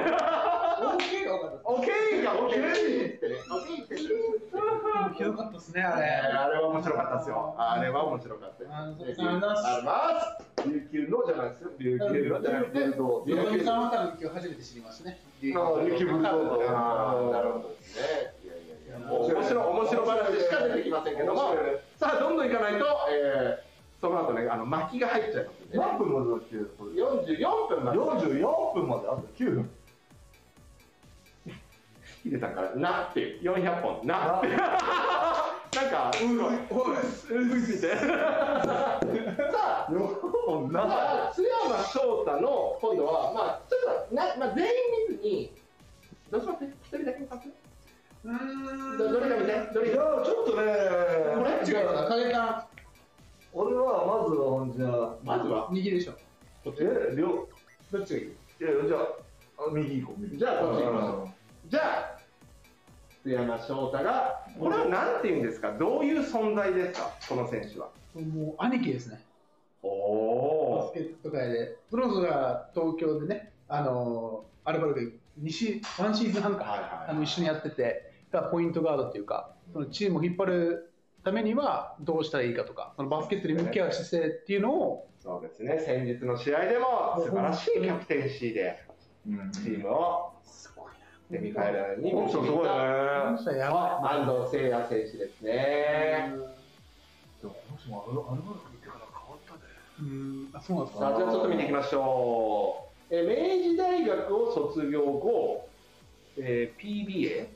OK が多かったオッケーがオッケーってね、オッケーって言ってひどかったですねあれあれは面白かったですよ。あれは面白かった。あそうぜひありがとうございますあります。琉球のじゃないですよ。琉球のじゃなくて、どうゾゾミさんは多分今日初めて知りましたねあ琉球ブルドーザーあーなるほどですね。いやいやいや、もう面白い面白話しか出てきませんけども、さあどんどんいかないと、えー、その後ねあの巻きが入っちゃいますんで、ね。何分までだっけこれ44分まで。44分まであと9分。ヒデさんからなって400本なって。な んかすごい。うんついて。さあ。4なまあ、津山翔太の今度は、まあ、ちょっとな、まあ、全員見ずに、どうします一人だけんどどれか見て、どれいやか。ちょっとねこれ違うかな影さ俺はまずはじゃあまずは、ん右でしょえ両どっちがいいいやじゃああ右行こう右じゃあこっち行きましょじゃあ、津山翔太が、これはなんて言うんですか、どういう存在ですか、この選手は。もう兄貴ですね。おバスケット界で。プロズが東京でねあのアルバルク2シワンシーズン半か、はいはいあの一緒にやっててだからポイントガードっていうかそのチームを引っ張るためにはどうしたらいいかとかそのバスケットに向き合う姿勢っていうのをそうですね、先日の試合でも素晴らしいキャプテンシーで、うん。チームをセミファイナルにいねな。この人はやばい安藤誠也選手ですね。でもこの人もアルアルバルク行ってから変わったねうんあそうなんですさあ、かじゃあちょっと見ていきましょう。え明治大学を卒業後、えー PBA、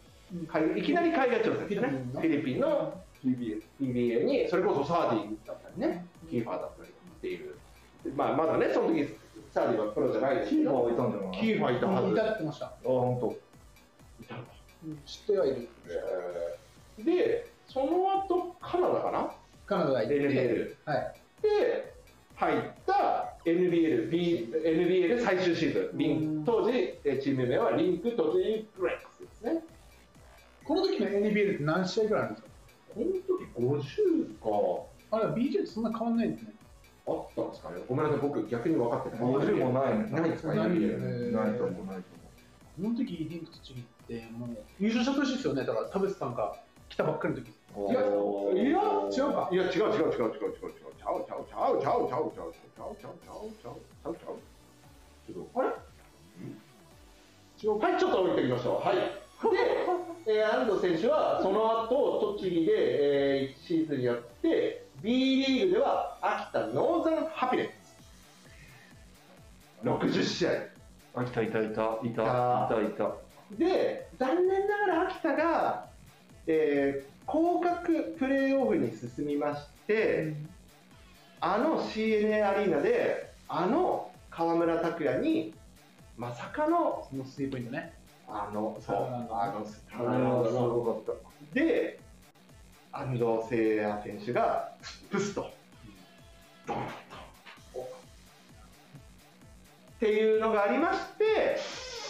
海いきなり海外挑戦ですね。フィリピンの PBA PBA に、それこそサーディだったりね、キーファーだったりっていう。まあ、まだね、その時サーディはプロじゃないですキーファーけど、キーファーいたはず。いたってましたあ本当。知ってはいるえー。で、その後、カナダかな？カナダ行って NBL はい。で入った NBL、B、NBL 最終シーズン、リンうん当時、えーチーム名はリンク栃木ブレックスですね。この時の NBL って何試合ぐらいあるんですか？この時50か。あれ BJ とそんな変わんないんですね。あったんですかね。ごめんなさい、僕逆に分かってない。50もない。ねないですか、ない NBL ね。ないと思う。ないとこの時リンクとチリってもう優勝した年ですよねだから田淵さんが来たばっかりの時。いやいや違うかいや、違う違う違う違う違う違う違う。ちゃうちゃうちゃうちゃうちゃうちゃうちゃうちゃうちゃうちゃうちゃうちゃうあれはい、ちょっと置いておきましょう。はい。で、えー、安藤選手はその後栃木で、えー、1シーズンやって、B リーグでは秋田ノーザンハピネス。60試合。あいたいたいたいたいたいた。で、残念ながら秋田が、えー、降格プレーオフに進みまして、あの CNA アリーナで、あの河村拓哉に、まさかの、そのスリーポイントねあの、そう、あの、すごかった。で、安藤誠也選手が、プスと、ドンと。っていうのがありまして、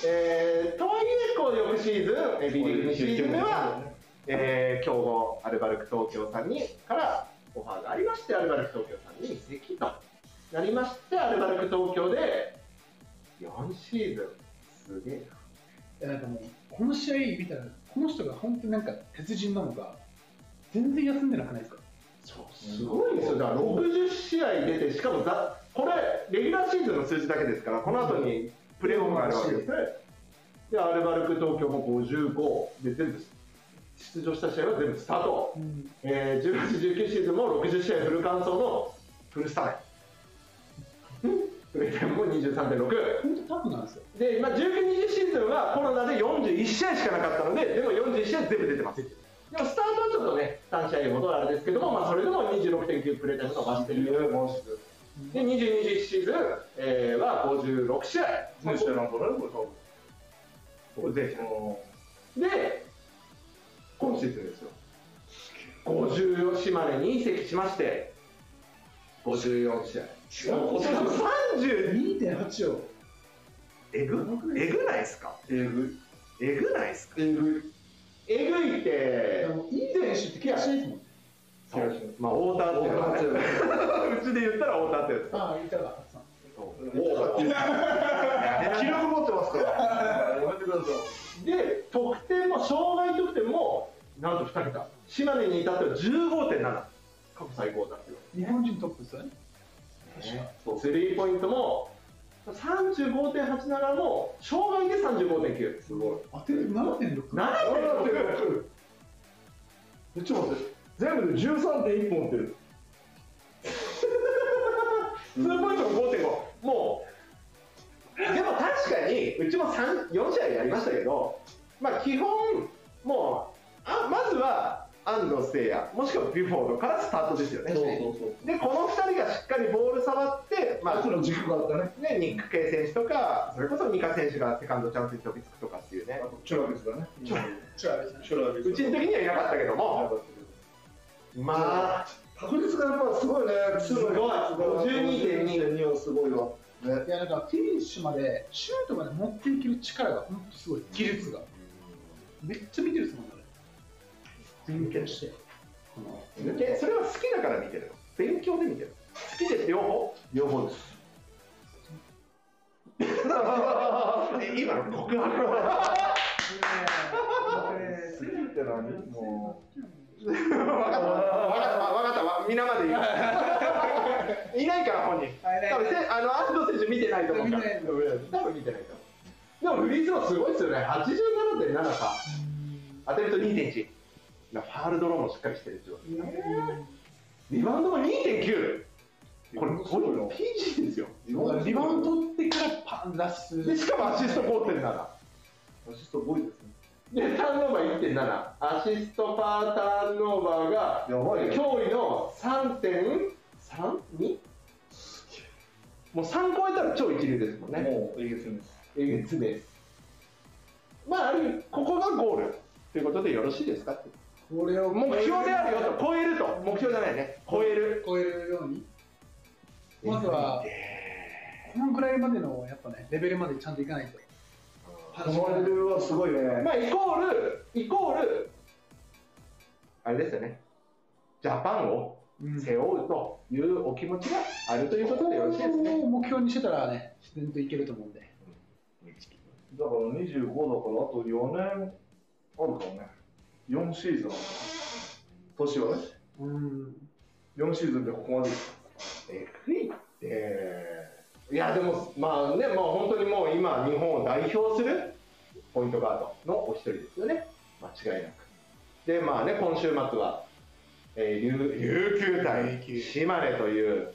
えーとはいえ、こう翌シーズン、えー B リーグ2シーズン目は、えー強豪アルバルク東京さんにからオファーがありまして、アルバルク東京さんに移籍となりまして、アルバルク東京で4シーズン、すげえな。いやなんかもうこの試合見たらこの人が本当になんか鉄人なのか全然休んでなくないですかそうすごいですよ、だから60試合出て、しかもざこれ、レギュラーシーズンの数字だけですから、この後にプレーオフがあるわけですね。で、アルバルク東京も55で全部出場した試合は全部スタート。えー、18、19シーズンも60試合フル完走のフルスタメン。プレータイムも23.6。本当タフなんですよ。で、今、19、20シーズンはコロナで41試合しかなかったので、でも41試合全部出てます。でもスタートはちょっとね、3試合ほどあれですけども、まあ、それでも26.9プレータイム伸ばしてるよ。で、20、21シーズン、えーは56試合。選手なんかね、これ多分。これ全試合で、今シーズンですよ。54島根に移籍しまして、54試合。今年も30 2.8を。えぐ？えぐないですか？えぐえぐないですか？えぐいえぐいってでもいい選手って怪我しないですもん。まあ太田っていうのはねうちで言ったら太田ってやつああ、いたか。記録持ってますから。やめてくださで得点も障害得点もなんと2桁島根に至っては15.7過去最高だって日本人トップですよね。そうスリーポイントも35.87も障害で35.9すごい当てる7.6。7.6い。ちょっと待って。全部で13.1本打ってる。ツーポイントも5.5もうでも確かにうちも3 4試合やりましたけどまあ基本もうあまずは安藤聖也もしくはビュフォードからスタートですよねそうそう。でこの2人がしっかりボール触って、まあその軸があったね。ね、ニック・ケイ選手とかそれこそニカ選手がセカンドチャンスに飛びつくとかっていうねあとチュラビスだね。チュラチュラビスねチュラビス。うちの時にはいなかったけどもまあ確率がやっぱすごいね。すごい52.2 52.2はすごいわ。ね。いや、なんかフィニッシュまで、シュートまで持っていける力が本当すごい。技術が。めっちゃ見てるっすもん、ね。勉強して。このでそれは好きだから見てるの？勉強で見てる好きです両方？両方です。え今の告白好きって何も分かった。分かった。分かった。わ皆まで言う。いないから本人。多分せあの安藤選手見てないと思うから。多分見てないと思う。でもフリースローすごいですよね。87.7か当てると2.1ファールドローもしっかりしてるってことリバウンドも2.9これこれ PG ですよ。リバウンド取ってからパン出す。でしかもアシスト5.7アシスト5位ですね。でターンオーバー1.7アシストパーターンオーバーがやばいね。驚異の3.32もう3超えたら超一流ですもんね。もうえげつです。えげつです。まあある意味ここがゴールということでよろしいですかって。これを目標であるよと。超えると。目標じゃないね。超える。超えるように。まずは、このぐらいまでのやっぱね、レベルまでちゃんといかないと。このレベルはすごいね。まあイコールイコールあれですよねジャパンをうん背負うというお気持ちがあるということでよろしいですねを目標にしてたらね、自然といけると思うんで。だから25だからあと4年あるかもね。4シーズン。年はね。うん。4シーズンでここまで。えぐいっていやでもまあねもう本当にもう今日本を代表するポイントガードのお一人ですよね。間違いなく。でまあね今週末は、えー、琉琉球対島根という。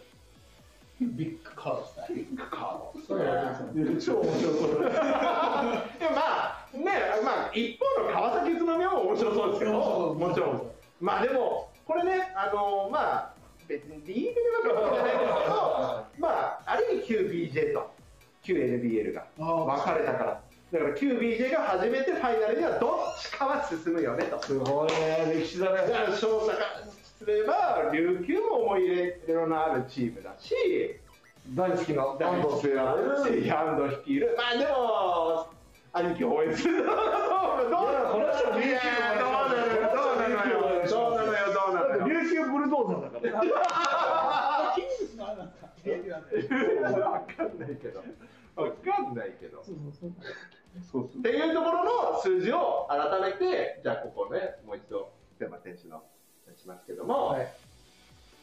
ビッグカードですね。ビッグカード。そうやって超面白そう。でもまあねまあ一方の川崎宇都宮も面白そうですけどもちろん。まあでもこれねあのまあ別にリーグで分かるわけじゃないですけどまあある意味 QBJ と QNBL が分かれたからだから QBJ が初めてファイナルにはどっちかは進むよねとすごいね。歴史だね。だから勝者からすれば琉球も思い入れのあるチームだし大好きな安藤聖也。ヤンド率いるまあでも兄貴を応援するどうなのこの人は琉球どうなのよどうなのよどうなのよどうなのよ琉球ブルドーザーだから。キングスのあれなんですかわかんないけどわかんないけどそうそうそう。っていうところの数字を改めてじゃあここねもう一度瀬山選手のしますけども、はい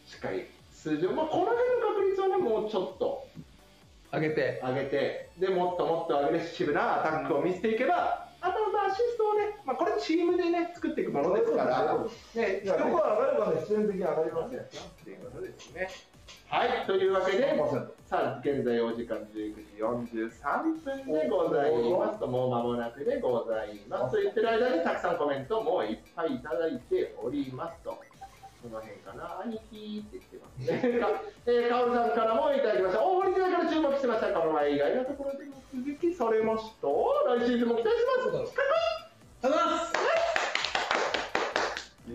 しっかり数字を、まあ、この辺の確率はねもうちょっと上げて。上げてでもっともっとアグレッシブなアタックを見せていけばあとまあアシストをね、まあ、これチームでね、作っていくものですから、ね、いや、ここは上がればね、必然的に上がりますよ。っていうことですね。はい、というわけで、さあ、現在お時間19時43分でございますと、もう間もなくでございます。と言ってる間にたくさんコメントもいっぱいいただいておりますと。この辺かな、兄貴って言ってますね。か えー、カオルさんからもいただきました。大堀時代から注目してました。この前以外のところで目撃されました。来シーズンも期待します。ありがとうございます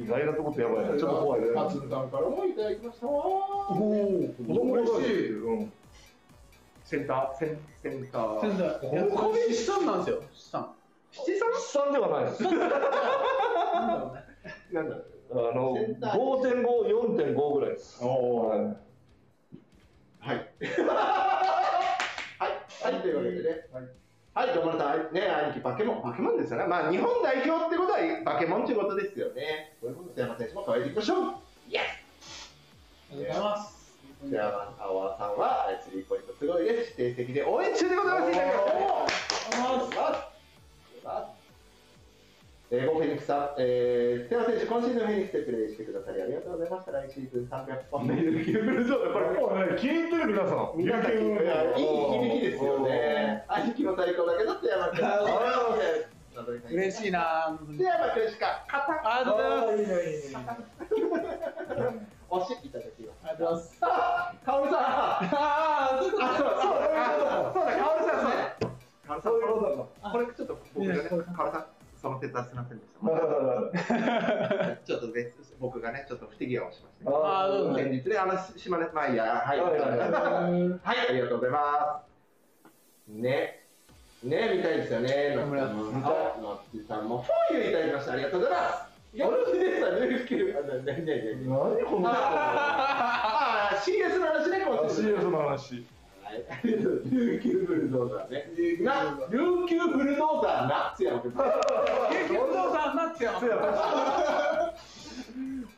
意外なとこってやばいね。ちょっと怖いね。松田さんからもいただきました。おお子供が嬉しいうん。センター、センセンター。先生いやこれ資産なんですよ資産七三？資産ではないです。なんだあの、センター5.5、4.5ぐらいです。おーはいはい。はい、はい、というわけでね。はい、どうも皆さん、ね、兄貴、バケモン、バケモンですよね。まあ、日本代表ってことは、バケモンということですよね。そういうことで、山選手も加えていきましょう。イエありがとうございますスジャーマンアワーさんは、スリーポイントすごいです。指定席で応援中でございます。いただきました。ありがとうございますえー、フェニックスさん、えー、テラ選手、今シーズンフェニックスでプレーしてくださりありがとうございました。来シーズン300本目、琉球ブルーゾーンこれ、もうね、聞いてる皆さん。皆さん、いやいい響きですよね。兄貴も最高だけど、手山君。嬉しいな手山君しか勝たん。ありがとうございますいいね、いいね。押しいただきます。ありがとうございますさあ、カオルさん。あ、ああそうだ、そうだ、そうだ、カオルさんね。カオルさん、これ、ちょっとカオルさん、その手伝ってすみませんでした。ちょっとね、僕がね、ちょっと不手際をしました、ね。あーどうぞ先日ね、あの、島根、まあいいや、はい。はいはいはいはい、ありがとうございます。ね。ね、見たいですよね。頑張ります見たい。のっちさんも、フォーユーいただきました。ありがとうございます。よろしいですか、ルーキュー。あ、ね、ね、ね、ね。何このああ、CS の話ね、今週。CS の話。はい、ルーキューブルドーザーね。な、ルーキューブルドーザーなっつやん。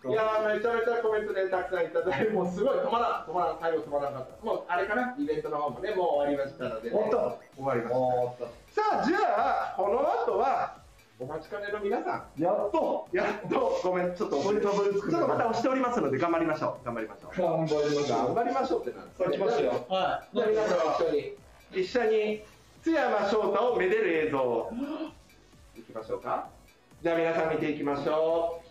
いやーめちゃめちゃコメントねたくさんいただいてもうすごい止まらん止まらん。最後止まらなかったもうあれかなイベントの方もねもう終わりましたので、ね、終わった終わりまし終たさあじゃあこの後はお待ちかねの皆さん。やっと。やっと。ごめんちょっとちょっとまた押しておりますので頑張りましょう。頑張りましょう。頑張りましょう頑張りましょうってなんですさあ来ましたよはじゃあ皆さん一緒に。一緒に津山翔太をめでる映像いきましょうか。じゃあ皆さん見ていきましょ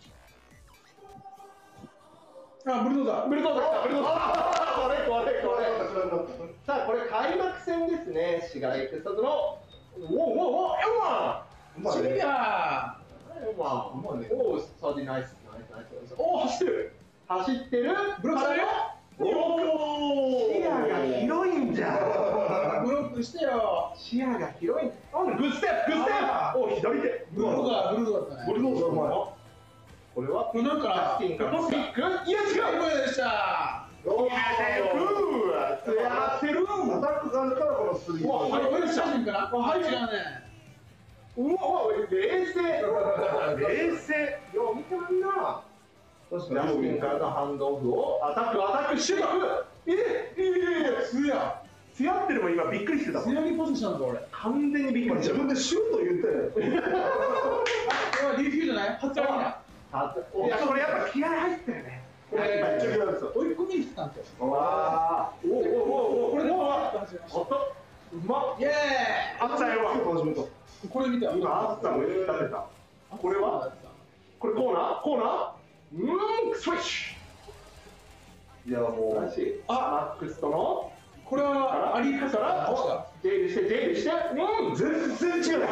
う。あブルドーザー。ブルドーザーブルドーザー。これこれこれ。さあこれ開幕戦ですね市街エクスタズの。おおおおエマシビアンエマンうまいね。おおサディナイスナイスナイス。おお走ってる。走ってる。ブロックされるおお視野が広いんじゃん。ブロックしてよ。視野が広い。あグッステップグッステップ。お左手。ブルドーザーブルドーブルドーザーうまいこれは？これなんかスティンかスピックいや違う。声でした。おーやってるアタック感じからこのスリーうわあれこれ写真かな？はい違うねうわ冷静。冷静。よう見てるな確ジャスティンからのハンドオフをアタックアタックシュート。ええええつやつやってるもん今びっくりしてた。つやぎポジションだ俺。完全にびっくりした。自分でシュート言ってこれは琉球じゃない？初割りだあいやこれやっぱ気合入ったよね。これめっちゃ嫌ですよ追い込みに来たんですよ。わあおおおおこれでおお始めましおっとうまっイエあったよ始めたーイこれ見た？今あったのたこれは？これコーナー？コーナー？うーんスイッチ！いやもうあマックスとの？これはアリーカかから？らジェイルしてジェイルして？うん全然違う。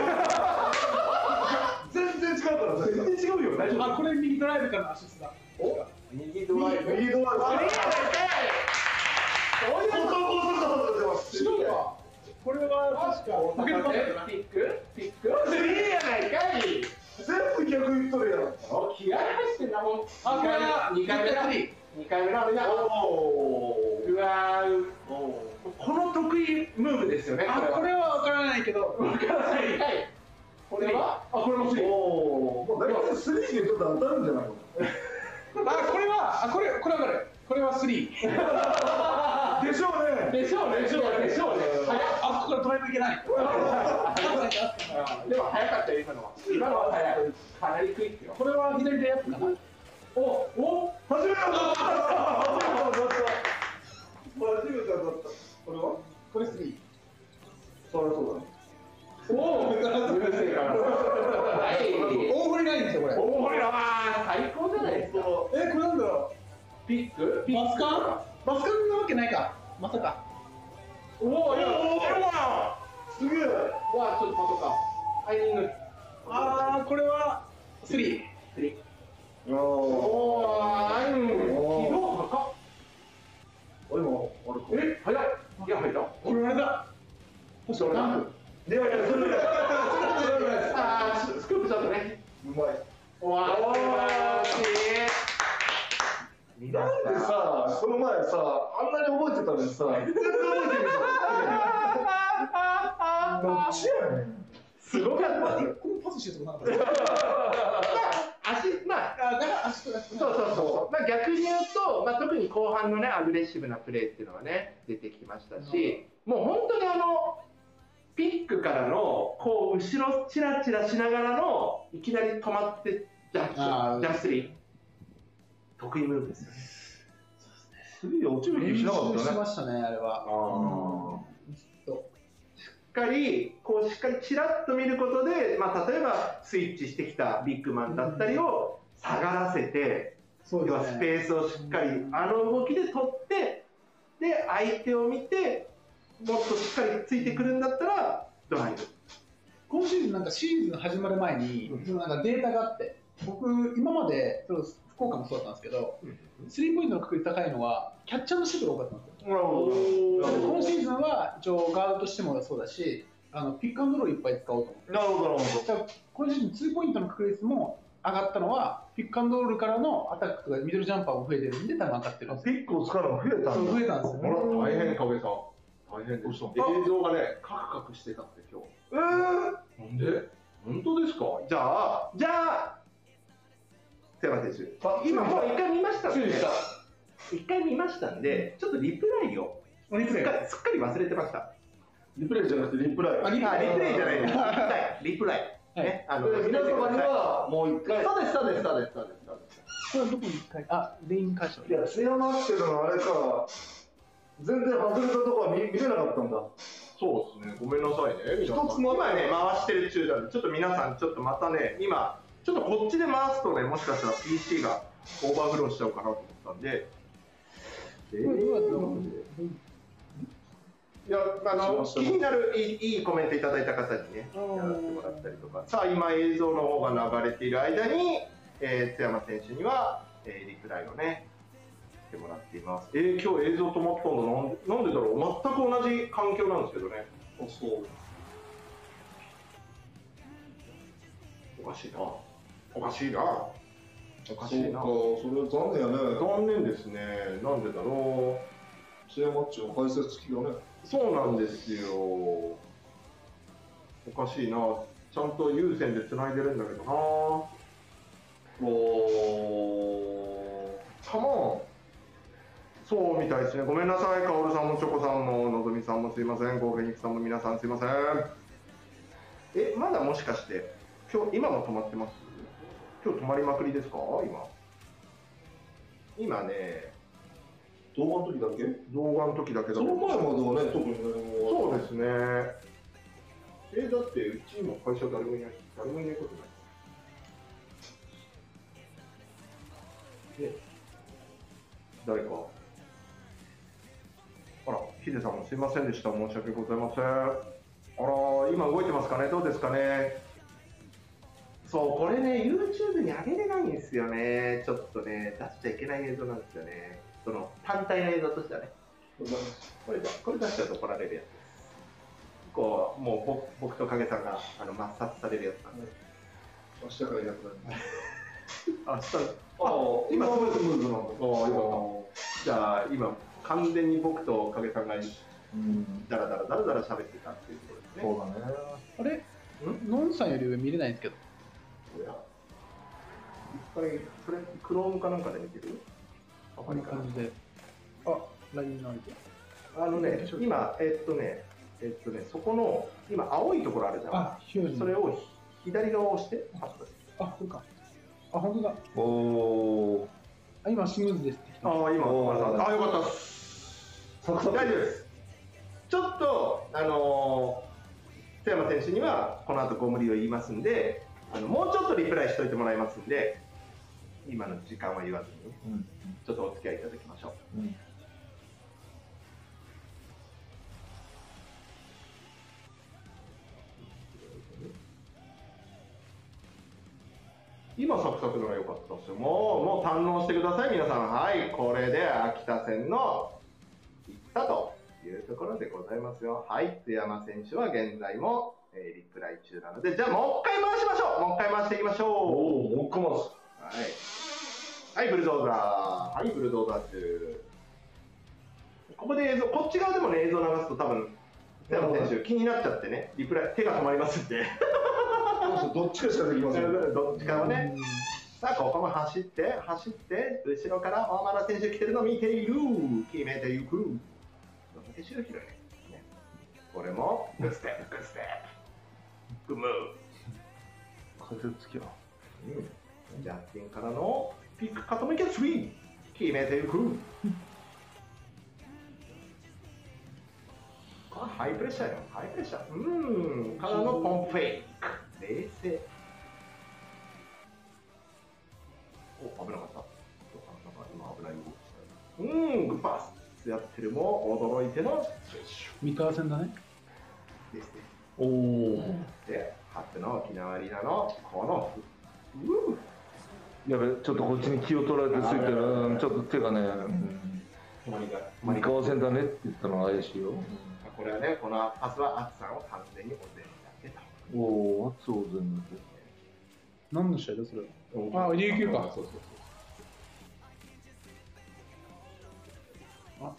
全然違うから全然違うよ。大丈夫？あこれ右ドライブからのアシストだ。お？右ドライブ。右ドライブ。あれやないかいそういうこと違うかこれは確かポケットパスだなピックピックスリーやないかい全部逆言っとるやん気合入ってんなもんあこれは二回目だスリー二回目だ俺だうわーこの得意ムーブですよねあこれは分からないけどわからないかいこれはあこれもスリーおもう大体スリーでちょっと当たるんじゃないのあこれはあこれこれ分かるこれはスリーでしょうね。でしょうね。でしょうね。でしょうね。あここからドライブいけない。でも早かったよ今のは。今のは早い。かなりクイックよ。これは左でやった。かなおお初めて当たった。これはこれ3そりゃそうだね。お お。大振りないんですよこれ。おお、ほら、最高じゃないですか。えこれなんだろピック？うバスカ？ンバスカンなわけないか。まさか。おお、いや、おお、すげえ。わあ、ちょっと待とうか。タイミング。あーこれは。3あー。おお、あん。おー。色高っ。あ今あれか。え、早い。いや、入った。これあれだそれ何分。いやいやそれああ、スクープちょっとね。うまい。わあ、素晴らしい。なんでさこの前さあんなに覚えてたのにさ全然覚えてるどっちやねん すごかった。これパスしてるとこなかった足、まあ。あだから足と足とそうそうそう、まあ、逆に言うと、まあ、特に後半のねアグレッシブなプレーっていうのはね出てきましたし、もう本当にあのピックからのこう後ろチラチラしながらのいきなり止まってジャジャスリー得意ムーブですよね。スリー落ちる気しなかったねしましたねあれは。しっかりこうしっかりチラッと見ることで、まあ、例えばスイッチしてきたビッグマンだったりを下がらせて。そう要はスペースをしっかりあの動きで取ってで相手を見てもっとしっかりついてくるんだったらドライブ。今シーズンなんかシーズン始まる前に、そのなんかデータがあって僕今までそう福岡もそうだったんですけどスリーポイントの確率高いのはキャッチャーのシュートが多かったんですよ。なるほど。今シーズンは一応ガードとしてもそうだしあのピックアンドロールいっぱい使おうと思って。どなるほどなるほだから今シーズンツーポイントの確率も上がったのはピックアンドロールからのアタックとかミドルジャンパーも増えてるんで多分上がってるんどですよ。ピックを使うのが増えたんだ。そう増えたんですよ。ほら大変影さん大変。どうしたの？映像がねカクカクしてたって今日。えー？なんで？本当ですか？じゃあじゃあ瀬山選手あ今もう一回見ましたんで。一回見ましたんでちょっとリプライをリプレイ。すっかり忘れてました。リプレイじゃなくてリプライ。あリプあリプレイじゃないです。はいリプライ。ねあので皆様にはもう一回。そうですそうですそうですそうです。そうですこれはどこに書いてあレイン会社いや、津山っていうのはあれか、全然外れたとこは見見れなかったんだ。そうですね、ごめんなさいね。一つも。今ね、回してる中なんで、ちょっと皆さん、ちょっとまたね、今、ちょっとこっちで回すとね、もしかしたら PC がオーバーフローしちゃうかなと思ったんで、えーいや、あの、気になるいいいいコメントいただいた方にね、やらせてもらったりとか、さあ、今、映像の方が流れている間に、えー津山選手には、えーリプライをね、してもらっています。えー、今日映像止まったんだなんで、なんでだろう、全く同じ環境なんですけどね。あ、そう。おかしいな。おかしいな。おかしいな。そうか、それは残念やね。残念ですね。なんでだろ津山っちの解説付きがね。う。そうなんですよ。おかしいな。ちゃんと有線で繋いでるんだけどな。おカモン。そうみたいですね。ごめんなさい。カオルさんもチョコさんものぞみさんもすいません。ゴーフェニックスさんも皆さんすいません。え、まだもしかして、今日、今も止まってます？今日止まりまくりですか？今。今ね、動画の時だけ？動画の時だけだその前まではね、特にね、そうですね。え、だってうち今会社誰もいない。誰もいないことない。で、誰か。あら、ヒデさんもすいませんでした。申し訳ございません。あら、今動いてますかね？どうですかね？そう、これね、YouTube に上げれないんですよね。ちょっとね、出しちゃいけない映像なんですよね。その、単体の映像としてはね。これでこれ出しちゃうと怒られるやつです。こう、もう僕僕と影さんがあの抹殺されるやつなんで。明日からいなくなる。あ、したああ、今ムーズなんだ。ああよじゃあ今、完全に僕と影さんがうん。ダラダラダラダラ喋ってたっていうところですね。そうだね。あれ？ノンさんより上見れないんですけどおや一回、それ、クロームかなんかで見てる？あこんな感じであ LINE のあのね、今、えっとね、えっとね、そこの、今、青いところあるじゃん。あそれを左側を押して、パッとあ、これか。あ、本当だ。おおあ、今スムーズです。ああ、今、あよかったです。サクサク大丈夫です。ちょっと、あのー、津山選手にはこの後ご無理を言いますんで、あのもうちょっとリプライしといてもらいますんで、今の時間は言わずにね、うんちょっとお付き合いいただきましょう。うん今サクサクのが良かったですよ。もう、もう堪能してください、皆さん。はい、これで秋田戦の行ったというところでございますよ。はい、津山選手は現在も、えーリプライ中なので、じゃあもう一回回しましょう。もう一回回していきましょう。おおもう一個ますはい。はい、ブルドーザー。はい、ブルドーザー中。ここで映像、こっち側でもね、映像流すと多分、津山選手気になっちゃってね、リプライ、手が止まりますんで。どっちかしかできません どっちかをね。さあ、ここも走って、走って、後ろから大村選手来てるのを見ている。決めていく。後ろ広いこれも、 good step、good step。good move。風つきやうん。ジャッキンからのピックカトミケスリー決めていく。あハイプレッシャーよ。ハイプレッシャー。うん。からのポンフェイク。冷静。お危なかった。なんか今危ない動きしたうん。グッパス。やってるも驚いてのスイッシ三河戦だね。ュですねおおで初の沖縄アリーナのこのううやべちょっとこっちに気を取られてついてるうんちょっと手がね止まりが三河線だねって言ったのが怪しいよこれはね、このパスはアツさんを完全にお膳立てた。おお圧を全部何の試合だそれは。あ、琉球か。そうそうそう。あよ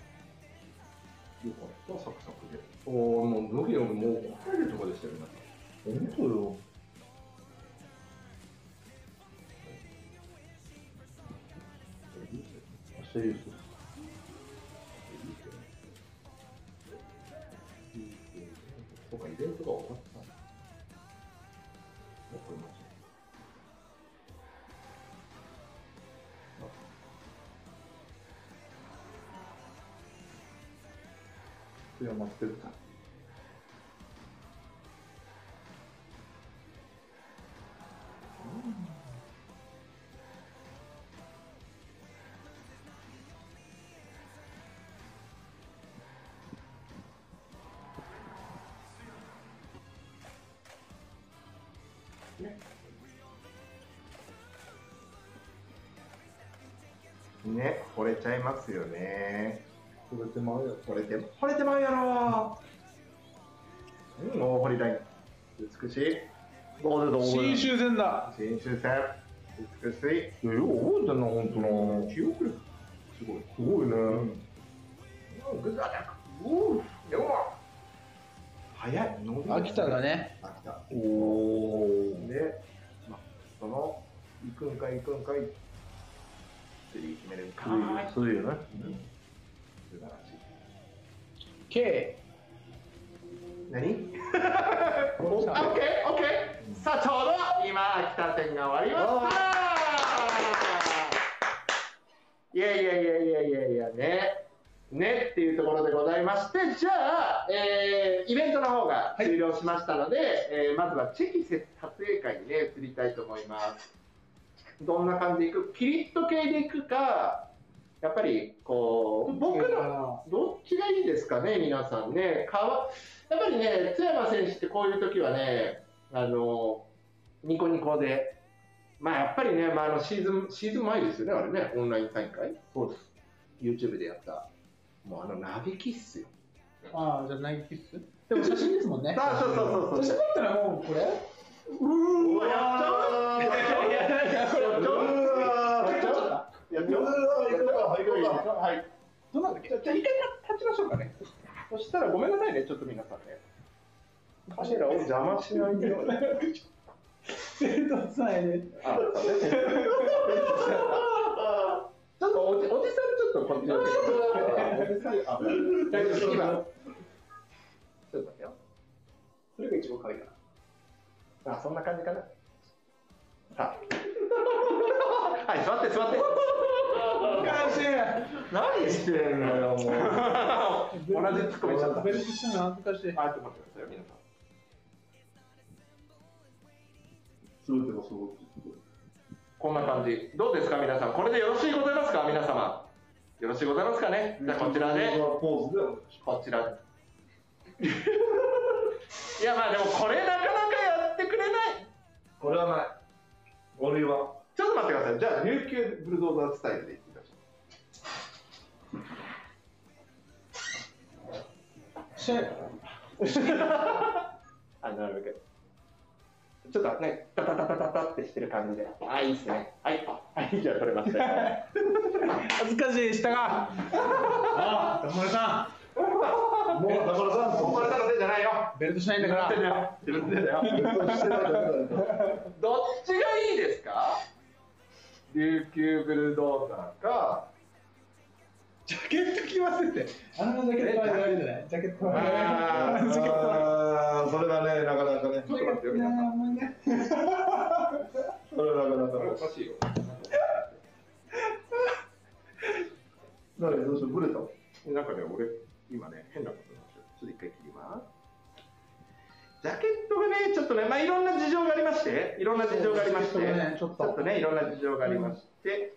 かった、サクサクで。おお、もう、ドキドキもう帰るとこでしたよ、皆さん。本当よ明日いいですそうか、イベントが終わった。わかりました。いや待ってるね、惚れちゃいますよね。これてまうや惚れて、惚れてまうやろうん、大堀大。美しい。あ出た新州戦だ。新州戦。美しい。いやよく覚えてんな本当な記憶力。すごい。すごいね、うんグッドアタック。うーでも、早い。伸び秋田だね。秋田。おおで、まあ、その、行くんか行くんかい。ー決めるんかい。そういうよね素晴らしい。K。何？オッケーオッケーさあちょうど今秋田戦が終わりました。いやいやいやいやいやいやね。ねっていうところでございましてじゃあ、えーイベントの方が終了しましたので、えーまずはチェキ撮影会にね移りたいと思いますどんな感じでいく？ピリッと系でいくかやっぱりこう僕のどっちがいいですかね、皆さんね。かわやっぱりね、津山選手ってこういう時はね、あの、ニコニコで、まあやっぱりね、まあ、あのシーズン、シーズン前ですよね、あれね、オンライン大会。そうです YouTube でやった。もうあの、嘆きっすよ。ああ、じゃあナイキッスでも写真ですもんね。あそうそうそうそう写真だったらもうこれ？うわ、やっちゃうやっちゃうやっちゃうやっちゃうやっちゃうはい。どうなんだっけじゃあ一回立ちましょうかね。そしたらごめんなさいね、ちょっと皆さんね。カメラを邪魔しないように。ちょっとおじおじさんちょっとこっちに。おじさんあ大丈夫今。ちょっと待ってよ。それが一番可愛いかな。あ、そんな感じかな。さあ。はい、座って座って。何してんのよ、もう。同じツッコミしちゃった。ベルトしたの恥ずかしい。あ、ちょっと待ってくださいよ、皆さん。すべてが揃ってすごい。こんな感じ。どうですか、皆さん。これでよろしいございますか、皆様。よろしいございますかね。じゃあ、こちらで。ポーズでこちら。いや、まあ、でも、これなかなかやってくれない。これはない。俺は。ちょっと待ってください。じゃあ、琉球ブルドーザースタイルでいってみましょシェう。あ、なるべく。ちょっとね、タタタタタタってしてる感じで。あ、いいっすね。はい。はい、じゃあ、取れましたよ。恥ずかしい、下が。ああ、友さもう、だからさ、お前のせいじゃないよ。ん、ベルトしないんだから。自分でだよ。だよ。どっちがいいですか？琉球ブルドーザーか、ジャケット着忘れて。あのジャケットは言われてない。ジャケットは。あー。あーそれがね、なかなかね。ちょっと待ってよ。それはなかなかおかしいよ。何どうしよう、ブレた？なんかね、俺、今ね、変なことになってる。ちょっと一回切ります。ジャケットがね、ちょっとね、まあ、いろんな事情がありまして、いろんな事情がありまして、ねちょっとね、いろんな事情がありまして、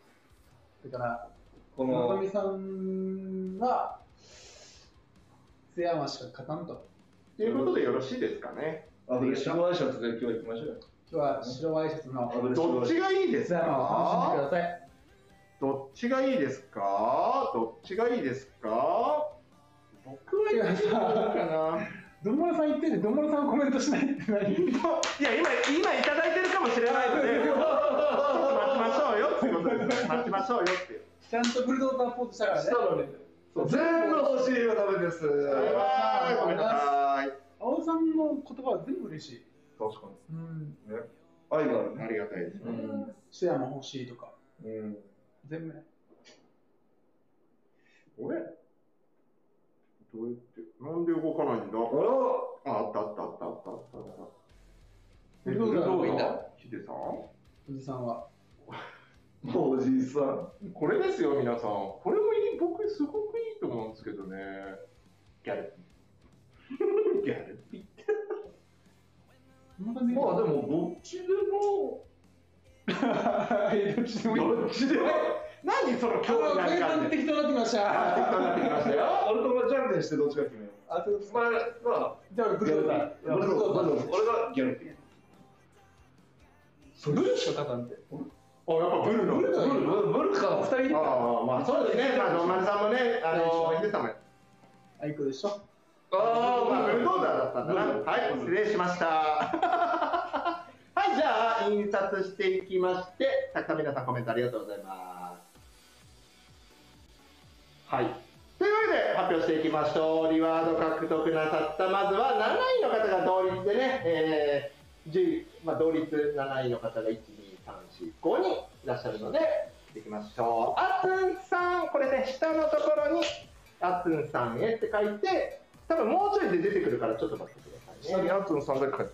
だから、この、村上さんが、津山しか勝たんと。ということでよろしいですかね。アブレッシブワイシャツで今日行きましょうよ。今日は白ワイシャツのどっちがいいです津山を楽しんでくかださい。どっちがいいですか？どっちがいいですか？僕は言ってみようかな。どんもらさん言ってて、どんもらさんコメントしないって何？いや、今、今いただいてるかもしれないので、待ちましょうよっていうことです。待ちましょうよっていう。ちゃんとブルドーザーポーズしたからね。そう全部欲しいはダメです。バイバイごめんなさい。青さんの言葉は全部嬉しい。確かうん。に。ね。愛があるね。ありがたいですね。うん。津山欲しいとか、うん。全部ね。俺どうやって、なんで動かないんだ？あらあ、あったあったあったあったあったあった。ブルドーザーの方がいいんだヒデさん？おじさんは。おじさん。これですよ、皆さん。これもいい、僕すごくいいと思うんですけどね。ギャルピ。ギャルピ。こんな感じまあでも、どっちでも、はい、どっちでもいい。どっちでも。何そのあ興味の、計ななってきました。あ適当になってきましたよ。俺と俺じゃんけんしてどっちか決めよう。あ、そうです。まあ、まあ、じゃあ、ブルドーザー。俺の俺がギャルピー。ブルしか勝たんって。あ、やっぱブルの。ブルブルブルか。二人。ああ、まあそうですね。まあ、マルさんもね、あの、言ってたもん。あ、いい子でしょ。ああ、まあ、ブルドーザーだったんだな。はい、失礼しました。はい、じゃあ、印刷していきまして、たくさん皆さんコメントありがとうございます。はい。というわけで、発表していきましょう。リワード獲得なさった、まずは7位の方が同率でね、えー、10、まあ、同率7位の方が1、2、3、4、5人いらっしゃるので、いきましょう。あつんさん、これね、下のところに、あつんさんへって書いて、多分もうちょいで出てくるから、ちょっと待ってくださいね。下にアツンさんだけ書いて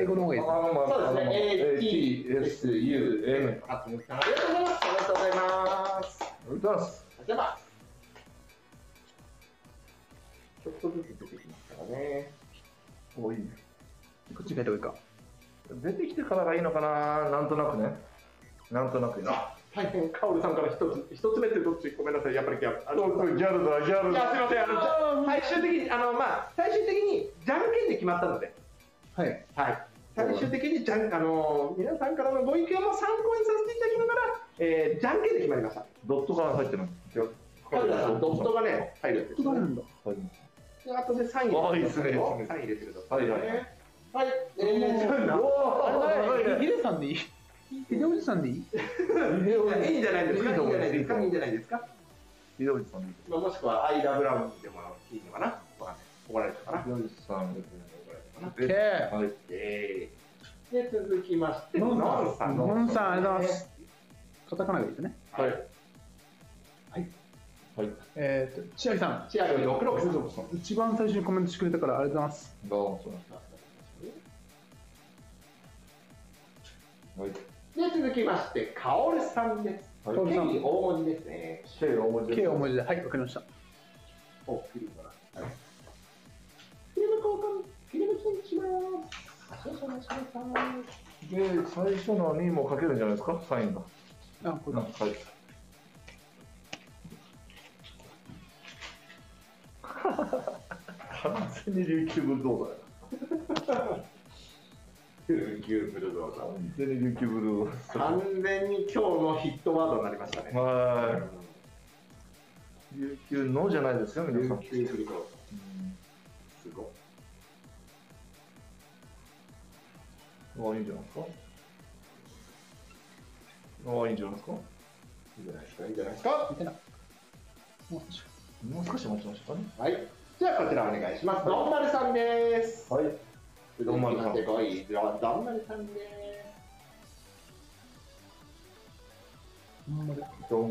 英語の方がいいです。そうですね。A, T, S, S, U, M。あつんさん、ありがとうございます。ありがとうございます。ありがとうございます。ありがとうございます。ちょっとずつ出てきましたかね。おいいね。こっち書いた方がいいか。出てきてからがいいのかななんとなくね。なんとなくね。大変、カオルさんから一つ、一つ目ってどっちごめんなさい、やっぱりギャル。ギャルだ、ギャルいや、だ。すみません、あの、最終的に、あの、まあ、最終的に、じゃんけんで決まったので、はい。はい。最終的に、じゃん、あの、皆さんからのご意見も参考にさせていただきながら、えー、じゃんけんで決まりました。ドットが入ってるの。カオルさん、ドットがね、入るんですよ、ね。どうなるんだ。はいで、後でサインあいいっすねサイン入れてください。はいはいはいはい。えー、ヒデさんでいい？ヒデおじさんでいい？いいんじゃないですか？いいんじゃないですか。いいんじゃないですか？ひどいさん。まあ、もしくは、アイラブラウンでもいいのかな？わかんない怒られたかな？ひどいさん。OK で続きましてのんさん。のんさんありがとうございますカタカナがいいですね。はい。はい。はい、えっと、千秋さん、千秋六六、一番最初にコメントしてくれたからありがとうございます。どうも、はい、で続きまして、かおるさんです。はい、大文字ですね。大文字。大文字で、はい、わかりました。お、フかな。はい。で、最初のにも書けるんじゃないですか、サインが。あ、これだ。はい。完全に琉球ブルドーザーや。琉球ブルドーザー。完全に琉球ブルドーザー。完全に今日のヒットワードになりましたね。はい。琉球のじゃないですよ、皆さん。琉球ブルドーザー。ああ、いいんじゃないですか。ああ、いいんじゃないですか？いいんじゃないですか、いいんじゃないですか？見てな。もう少し。もう少し待ちましょうかね。はい。じゃあこちらお願いします。どんまるさんです。はい。どんまるさん続きまして5位、どんまるさんです。ほんまでどう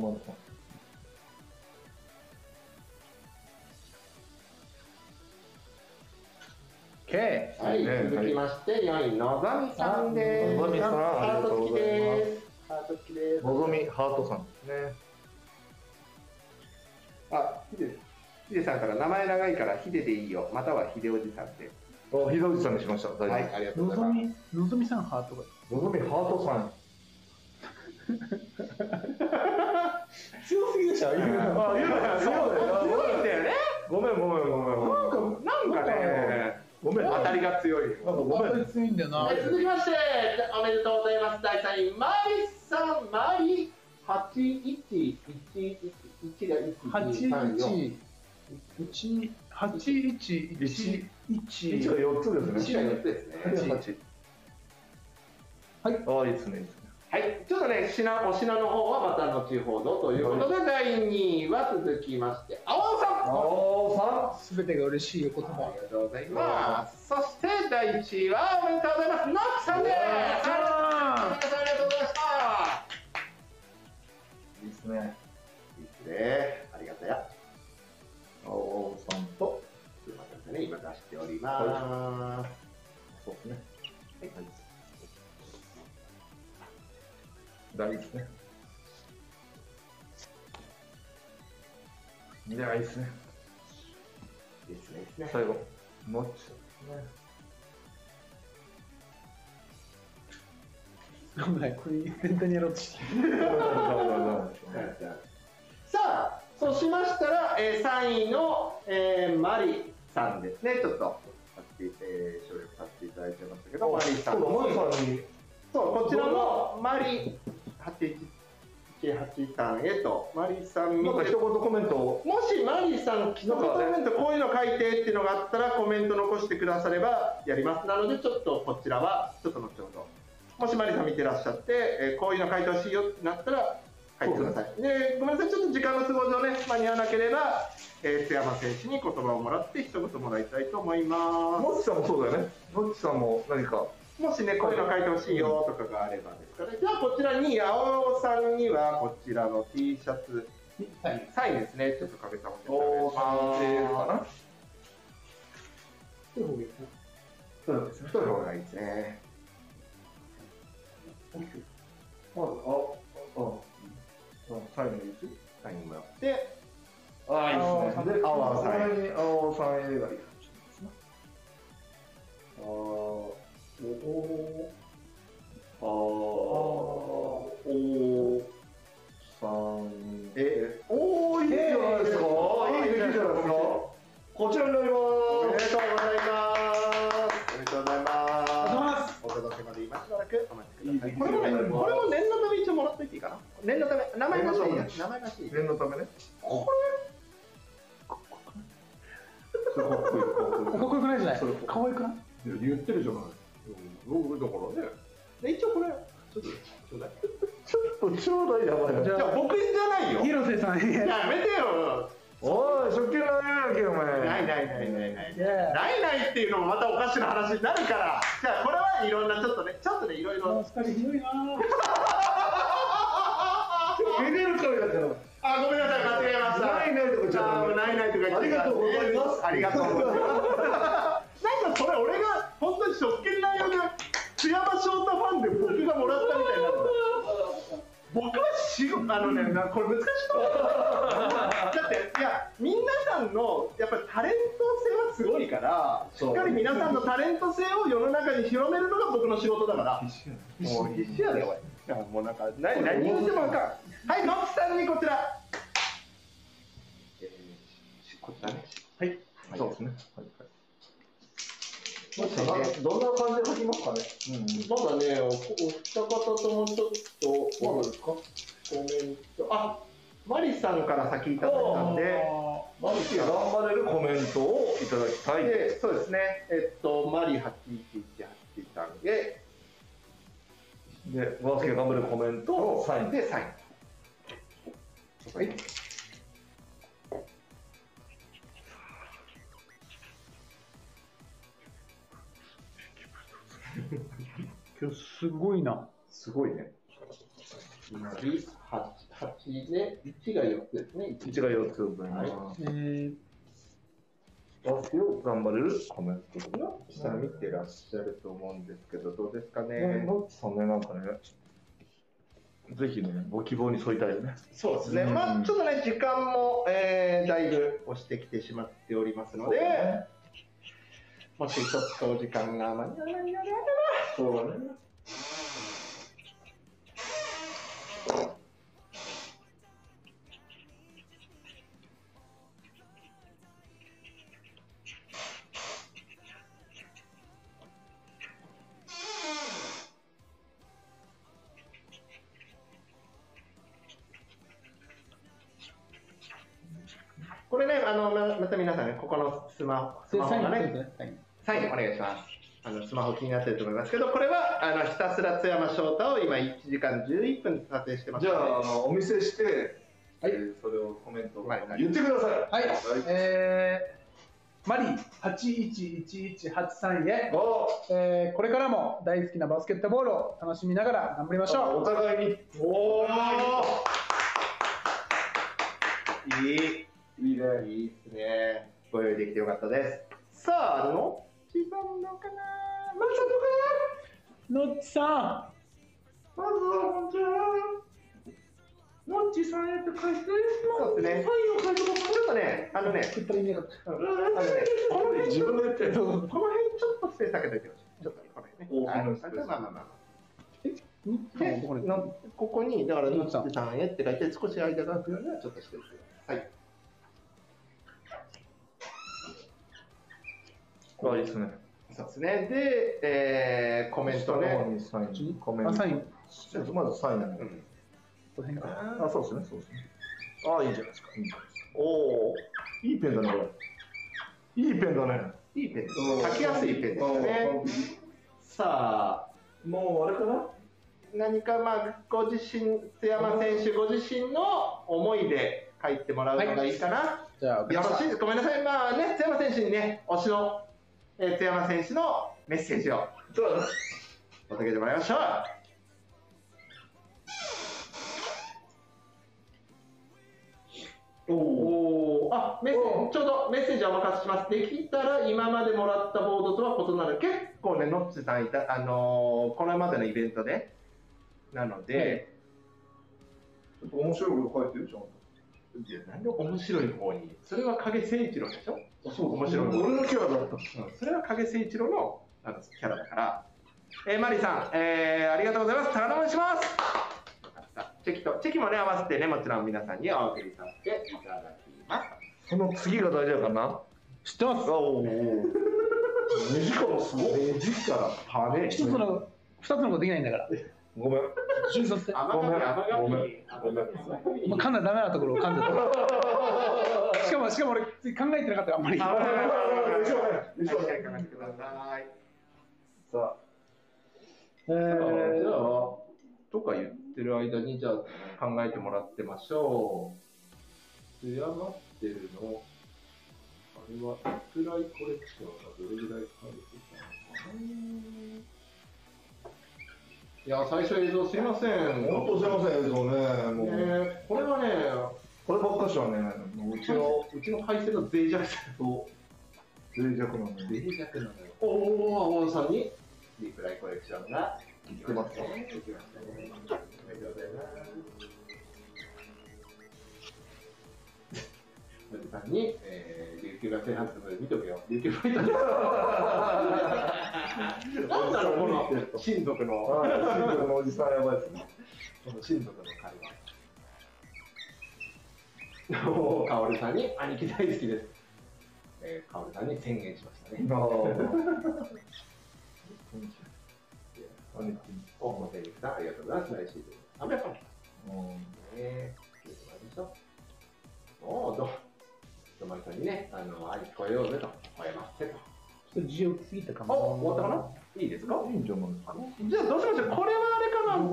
K。はい、ね続きまして4位、のぞみさんです。のぞみさんハート付きありがとうございますです。ハート付きです。のぞみハートさんですね。あ、ヒデ、ヒデさんから名前長いからヒデでいいよ、またはヒデおじさんで。あ、ひどじさんにしました。大丈夫。はい、ありがとうのぞございます。み、のぞみさんハートが。のぞみハートさん。強すぎでしょ、言うの。あ、言うなよ。そう強いんだよね。ごめん、ごめん、ごめん、ごめん。なんかね、ごめん。当たりが強い。なんかごめん。強いんだよなはい、。続きまして、おめでとうございます。第3位、マリさん、マリ8111が八1234。一一八一一一一が四つです1がね。4つですね。八八。はいああ。いいですね。はい、ちょっとね、品お品の方はまた後ほどということで、第2位は続きまして、青尾さん。あす。べてが嬉しいお言あ。りがとうございます。そして第1位はおめでとうございます。ノックさんです。じゃはいありがとうございました。いいです。ね。いいです。ね。ありがとうや。あおさんと。す。いませんね、今出しております。そうです。ね。はい。大いいです。ね。いや、いいですね。いいですね、いいですね。最後。ノッチですね。ごめん、これ全体にやろうとして。さあ、そうしましたら、えー、3位の、えー、マリさんですね、ちょっと、させてえー、省略させていただいてましたけど、マリさんそうだ、マリさんに。そう、こちらのマリ8183へと、マリさんなんか一言コメントを。もしマリーさん、一言コメント、こういうの書いてっていうのがあったら、コメント残してくださればやります。なので、ちょっとこちらは、ちょっと後ほど。もしマリーさん見てらっしゃって、えーこういうの書いてほしいよってなったら、書いてください。で、ごめんなさい、ちょっと時間の都合上ね、間に合わなければ、えー津山選手に言葉をもらって、一言もらいたいと思いまノッチさんもそうだよね。ノッチさんも何か。す。もしね、こういうの書いてほしいよとかがあればですから、じゃあ、こちらに、青尾さんには、こちらの T シャツ、はい。サインですね、ちょっと影さんおーさんでかな。そうですね。太い方がいいですね。まず、あ、あ、あ、最後の位置？サインもらって、ああ、いいですね。で、青さんさんに青さん A がいいかもしれないですね。あー、おお、あー、おさん、え、おー、いいじゃないですか。いい出来じゃないですか。こちらになります。おめでとうございます。おめでとうございおま。すお届けまで今しばらくお待ちください。いいこれもね、これも念のため一応もらっといていいかな。念のため、名前がしていい念のため名前がしていい念のためね。こそれかっこいい、かっこいい。かっこよくないじゃないそれ可愛くない？言ってるじゃない。僕だからね。で一応これ、ちょっとちょうだい。ちょっとちょうだいやばいな。じゃあ僕じゃないよ。広瀬さんへ。やめてよ。おい、食器ないやんけ、お前。ないないないないない。ないないっていうのもまたおかしな話になるから。じゃあこれはいろんなちょっとね、ちょっとね、いろいろ。もう二人ひどいなめでるからやから。あ、ごめんなさい、間違えました。ないないとか言っちゃあないないとか言っちゃありがとうございますありがとうございます。それ俺が本当に職権内容で津山翔太ファンで僕がもらったみたいなってた。しごあのねこれ難しいと思うだっていや皆さんのやっぱりタレント性はすごいからしっかり皆さんのタレント性を世の中に広めるのが僕の仕事だからもう必死やでおいいやもうなんか何何言ってもあかんはいノッさんにこちらこちらねはいそうですね。はいどんな感じで書きますかね？まだね、おお二方ともちょっと、まだですか？コメント、あマリさんから先いただいたんで、マリキ頑張れるコメントをいただきたい。でそうですね、えっと、マリ8118さんで、で、バスケ頑張れるコメントをサイン。で、サイン。はい。今日すごいな。すごいね。マリ8で、1が4つですね。一が四つございます。えー、バスケを頑張れるコメントとか。下見てらっしゃると思うんですけど、どうですかね、ね。ノッチさんね、なんかね、ぜひね、ご希望に添いたいよね。そうですね、うんまあちょっとね、時間も、えーだいぶ押してきてしまっておりますので、もしちょっとお時間が間に合わないのであれば、そうね。これね、あのまた皆さんね、ここのスマホスマホがね、そうですね。サインサインお願いします。あのスマホ気になってると思いますけど、これはあのひたすら津山翔太を今1時間11分撮影してますのでじゃあ、あのお見せして、はいえーそれをコメント、はい言ってください。はい、えー、マリ811183へ、おえー、これからも大好きなバスケットボールを楽しみながら頑張りましょお互いに。おいい、いいね、いいですね。ご用意できてよかったです。さあ、のちさんのかな、まさう。のっちさまずは、ちは。のっちさんへって書いて、そうですねサインを書いてもん、ちょっとね、あのねっ。あのね、この辺自分で言って。この辺ちょっとスペース空けておいてほしい。ちょっとねこの辺ね。あまあまあまあ。で、でここにだから、のっちさんへって書いて、少し間が空くようにはちょっとしておいてください。はい。あ、いいですね。そうですね。で、えー、コメントね。にサイン、コメント。あ、サイン。まずサインなんだけうんこの辺か。ど。あ、そうですね、そうですね。あ、いいじゃないですか。おお、いいペンだね、これ。いいペンだね。いいペンです。書きやすいペンですね。さあ、もうあれかな？何かまあご自身津山選手ご自身の思いで書いてもらうのがいいかな、じゃあ、よろしいですごめんなさいまあね津山選手にね推しの、えー津山選手のメッセージを。届けてもらいましょう。おお。おおあメッセージちょうどメッセージお任せします。できたら今までもらったボードとは異なる。結構ねノッチさんいたあのーこれまでのイベントで。なので、ちょっと面白いこと書いてるじゃん。いやなんで面白い方に。それは影誠一郎でしょ？そう面白い俺のキャラだった。うんそれは影誠一郎のあのキャラだから、えー、マリーさん、えーありがとうございます頼みしますチェキとチェキもね合わせてねもちろん皆さんにお送りさせていただきますその次が大事だからな。知ってます？おお。2時間もすごい。目力パネ一つの、二つのことできないんだから。ごめん。一緒にさせて。甘ごめん神甘神ごめんまあ、噛んだらダメなところを噛んじゃった。しかも、俺、考えてなかったあんまり。さいさえじゃあー、とか言ってる間にじゃあ考えてもらってましょう艶まってるのあれはいくらいコレクションがどれぐらいされてたのかないや最初映像すいませんあ、本当すいません、映像ね。もう、ねこれはねこれ僕っかはね、うちの、うちの配線の脆弱さと、脆弱なのよ。脆弱なのよ。おお、おおさんに、リプライコレクションが、来てます。てますね。おめとうございます。じさんに、えー、琉球が正反対見とけよ。琉球ファイター。なんだろう、この、親族の、親族のおじさんやばいですね。この親族の会話。カオルさんに兄貴大好きです。えー、カオルさんに宣言しましたね。お、もう、さん、ありがとうございます。来シーズン。300本。うんねおお、ど、どまりさんにね、あの、あい聞こえようぜと、吠えますせと。ちょっと字を過ぎたかも。お、終わったかないいですかいいんじゃないですか。じゃあ、どうしましょうこれは。あれかな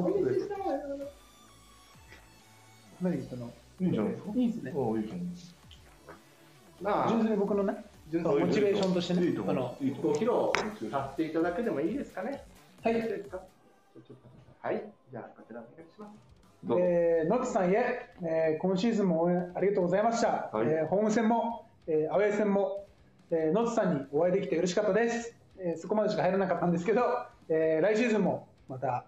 何言ったのいいんじゃないですか。いいですね。ああ、いいと思います。まあ、純粋に僕のね、モチベーションとしてね、いいあの、いいとご思う。披露させていただけでもいいですかねはいいいですか？はい、じゃあ、こちらお願いします？えー、野津さんへ、えー今シーズンも応援ありがとうございました。はいえーホーム戦も、えーアウェー戦も、えー、野津さんにお会いできて嬉しかったです。えーそこまでしか入らなかったんですけど、えー来シーズンもまた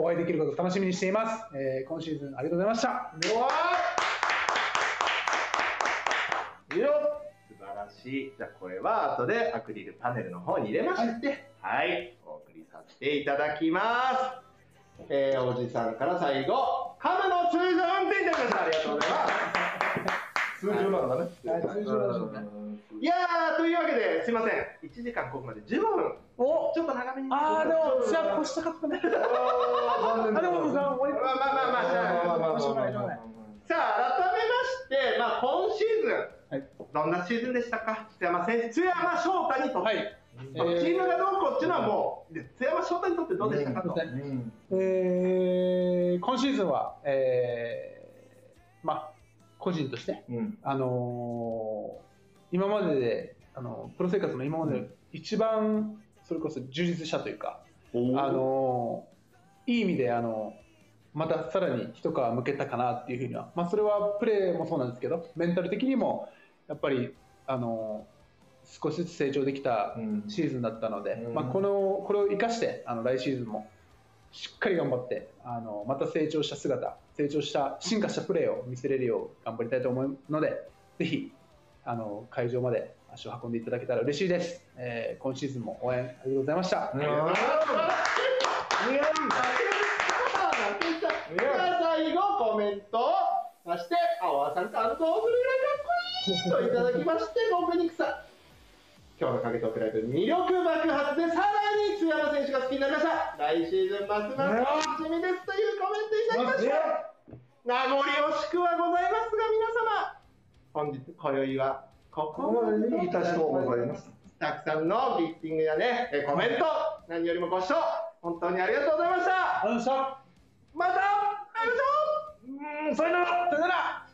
お会いできることを楽しみにしています。えー今シーズンありがとうございました。うわーいいよ素晴らしい。じゃあこれは後でアクリルパネルの方に入れまして、はい、お送りさせていただきます。えー、おじさんから最後、カムの通常運転いただきました。ありがとうございます。通常なんだね。はい通常なんですねいやー、というわけで、すいません。1時間ここまで15分。おちょっと長めに。あー、でも、じゃあ、越したかったね。ああ、でも、まあまあまあまあじゃあまあまあまあまあまあまあさあ、改めまして、まあ、今シーズン、はいどんなシーズンでしたか？津山選手、津山翔太にとって、はい。まあチームがどうこうっていうのはもう、で津山翔太にとってどうでしたか？と。うんうんえー今シーズンは、えーまあ、個人として、うん。あのー今までで、あのプロ生活の今までで一番それこそ充実したというか、あのーいい意味で、あのまたさらに一皮向けたかなっていうふうには、まあ、それはプレーもそうなんですけどメンタル的にもやっぱり、あのー少しずつ成長できたうん。シーズンだったので、うん。まあ、このこれを生かしてあの来シーズンもしっかり頑張ってあのまた成長した姿成長した進化したプレーを見せれるよう頑張りたいと思うのでぜひあの会場まで足を運んでいただけたら嬉しいです、えー今シーズンも応援ありがとうございました、うんいや最後コメントを出して、青葉さん感動するぐらいかっこいいといただきまして、僕にさん。今日の影トー。クライブ魅力爆発でさらに津山選手が好きになりました。来シー。ズンますます楽しみですというコメントいただきました。名残惜しくはございますが皆様、本日今宵はここまでにいたしとうございます。たくさんのギフティングやね、えコメント、何よりもご視聴、本当にありがとうございました。ありがとうございましたまた会いましょううん、さよなら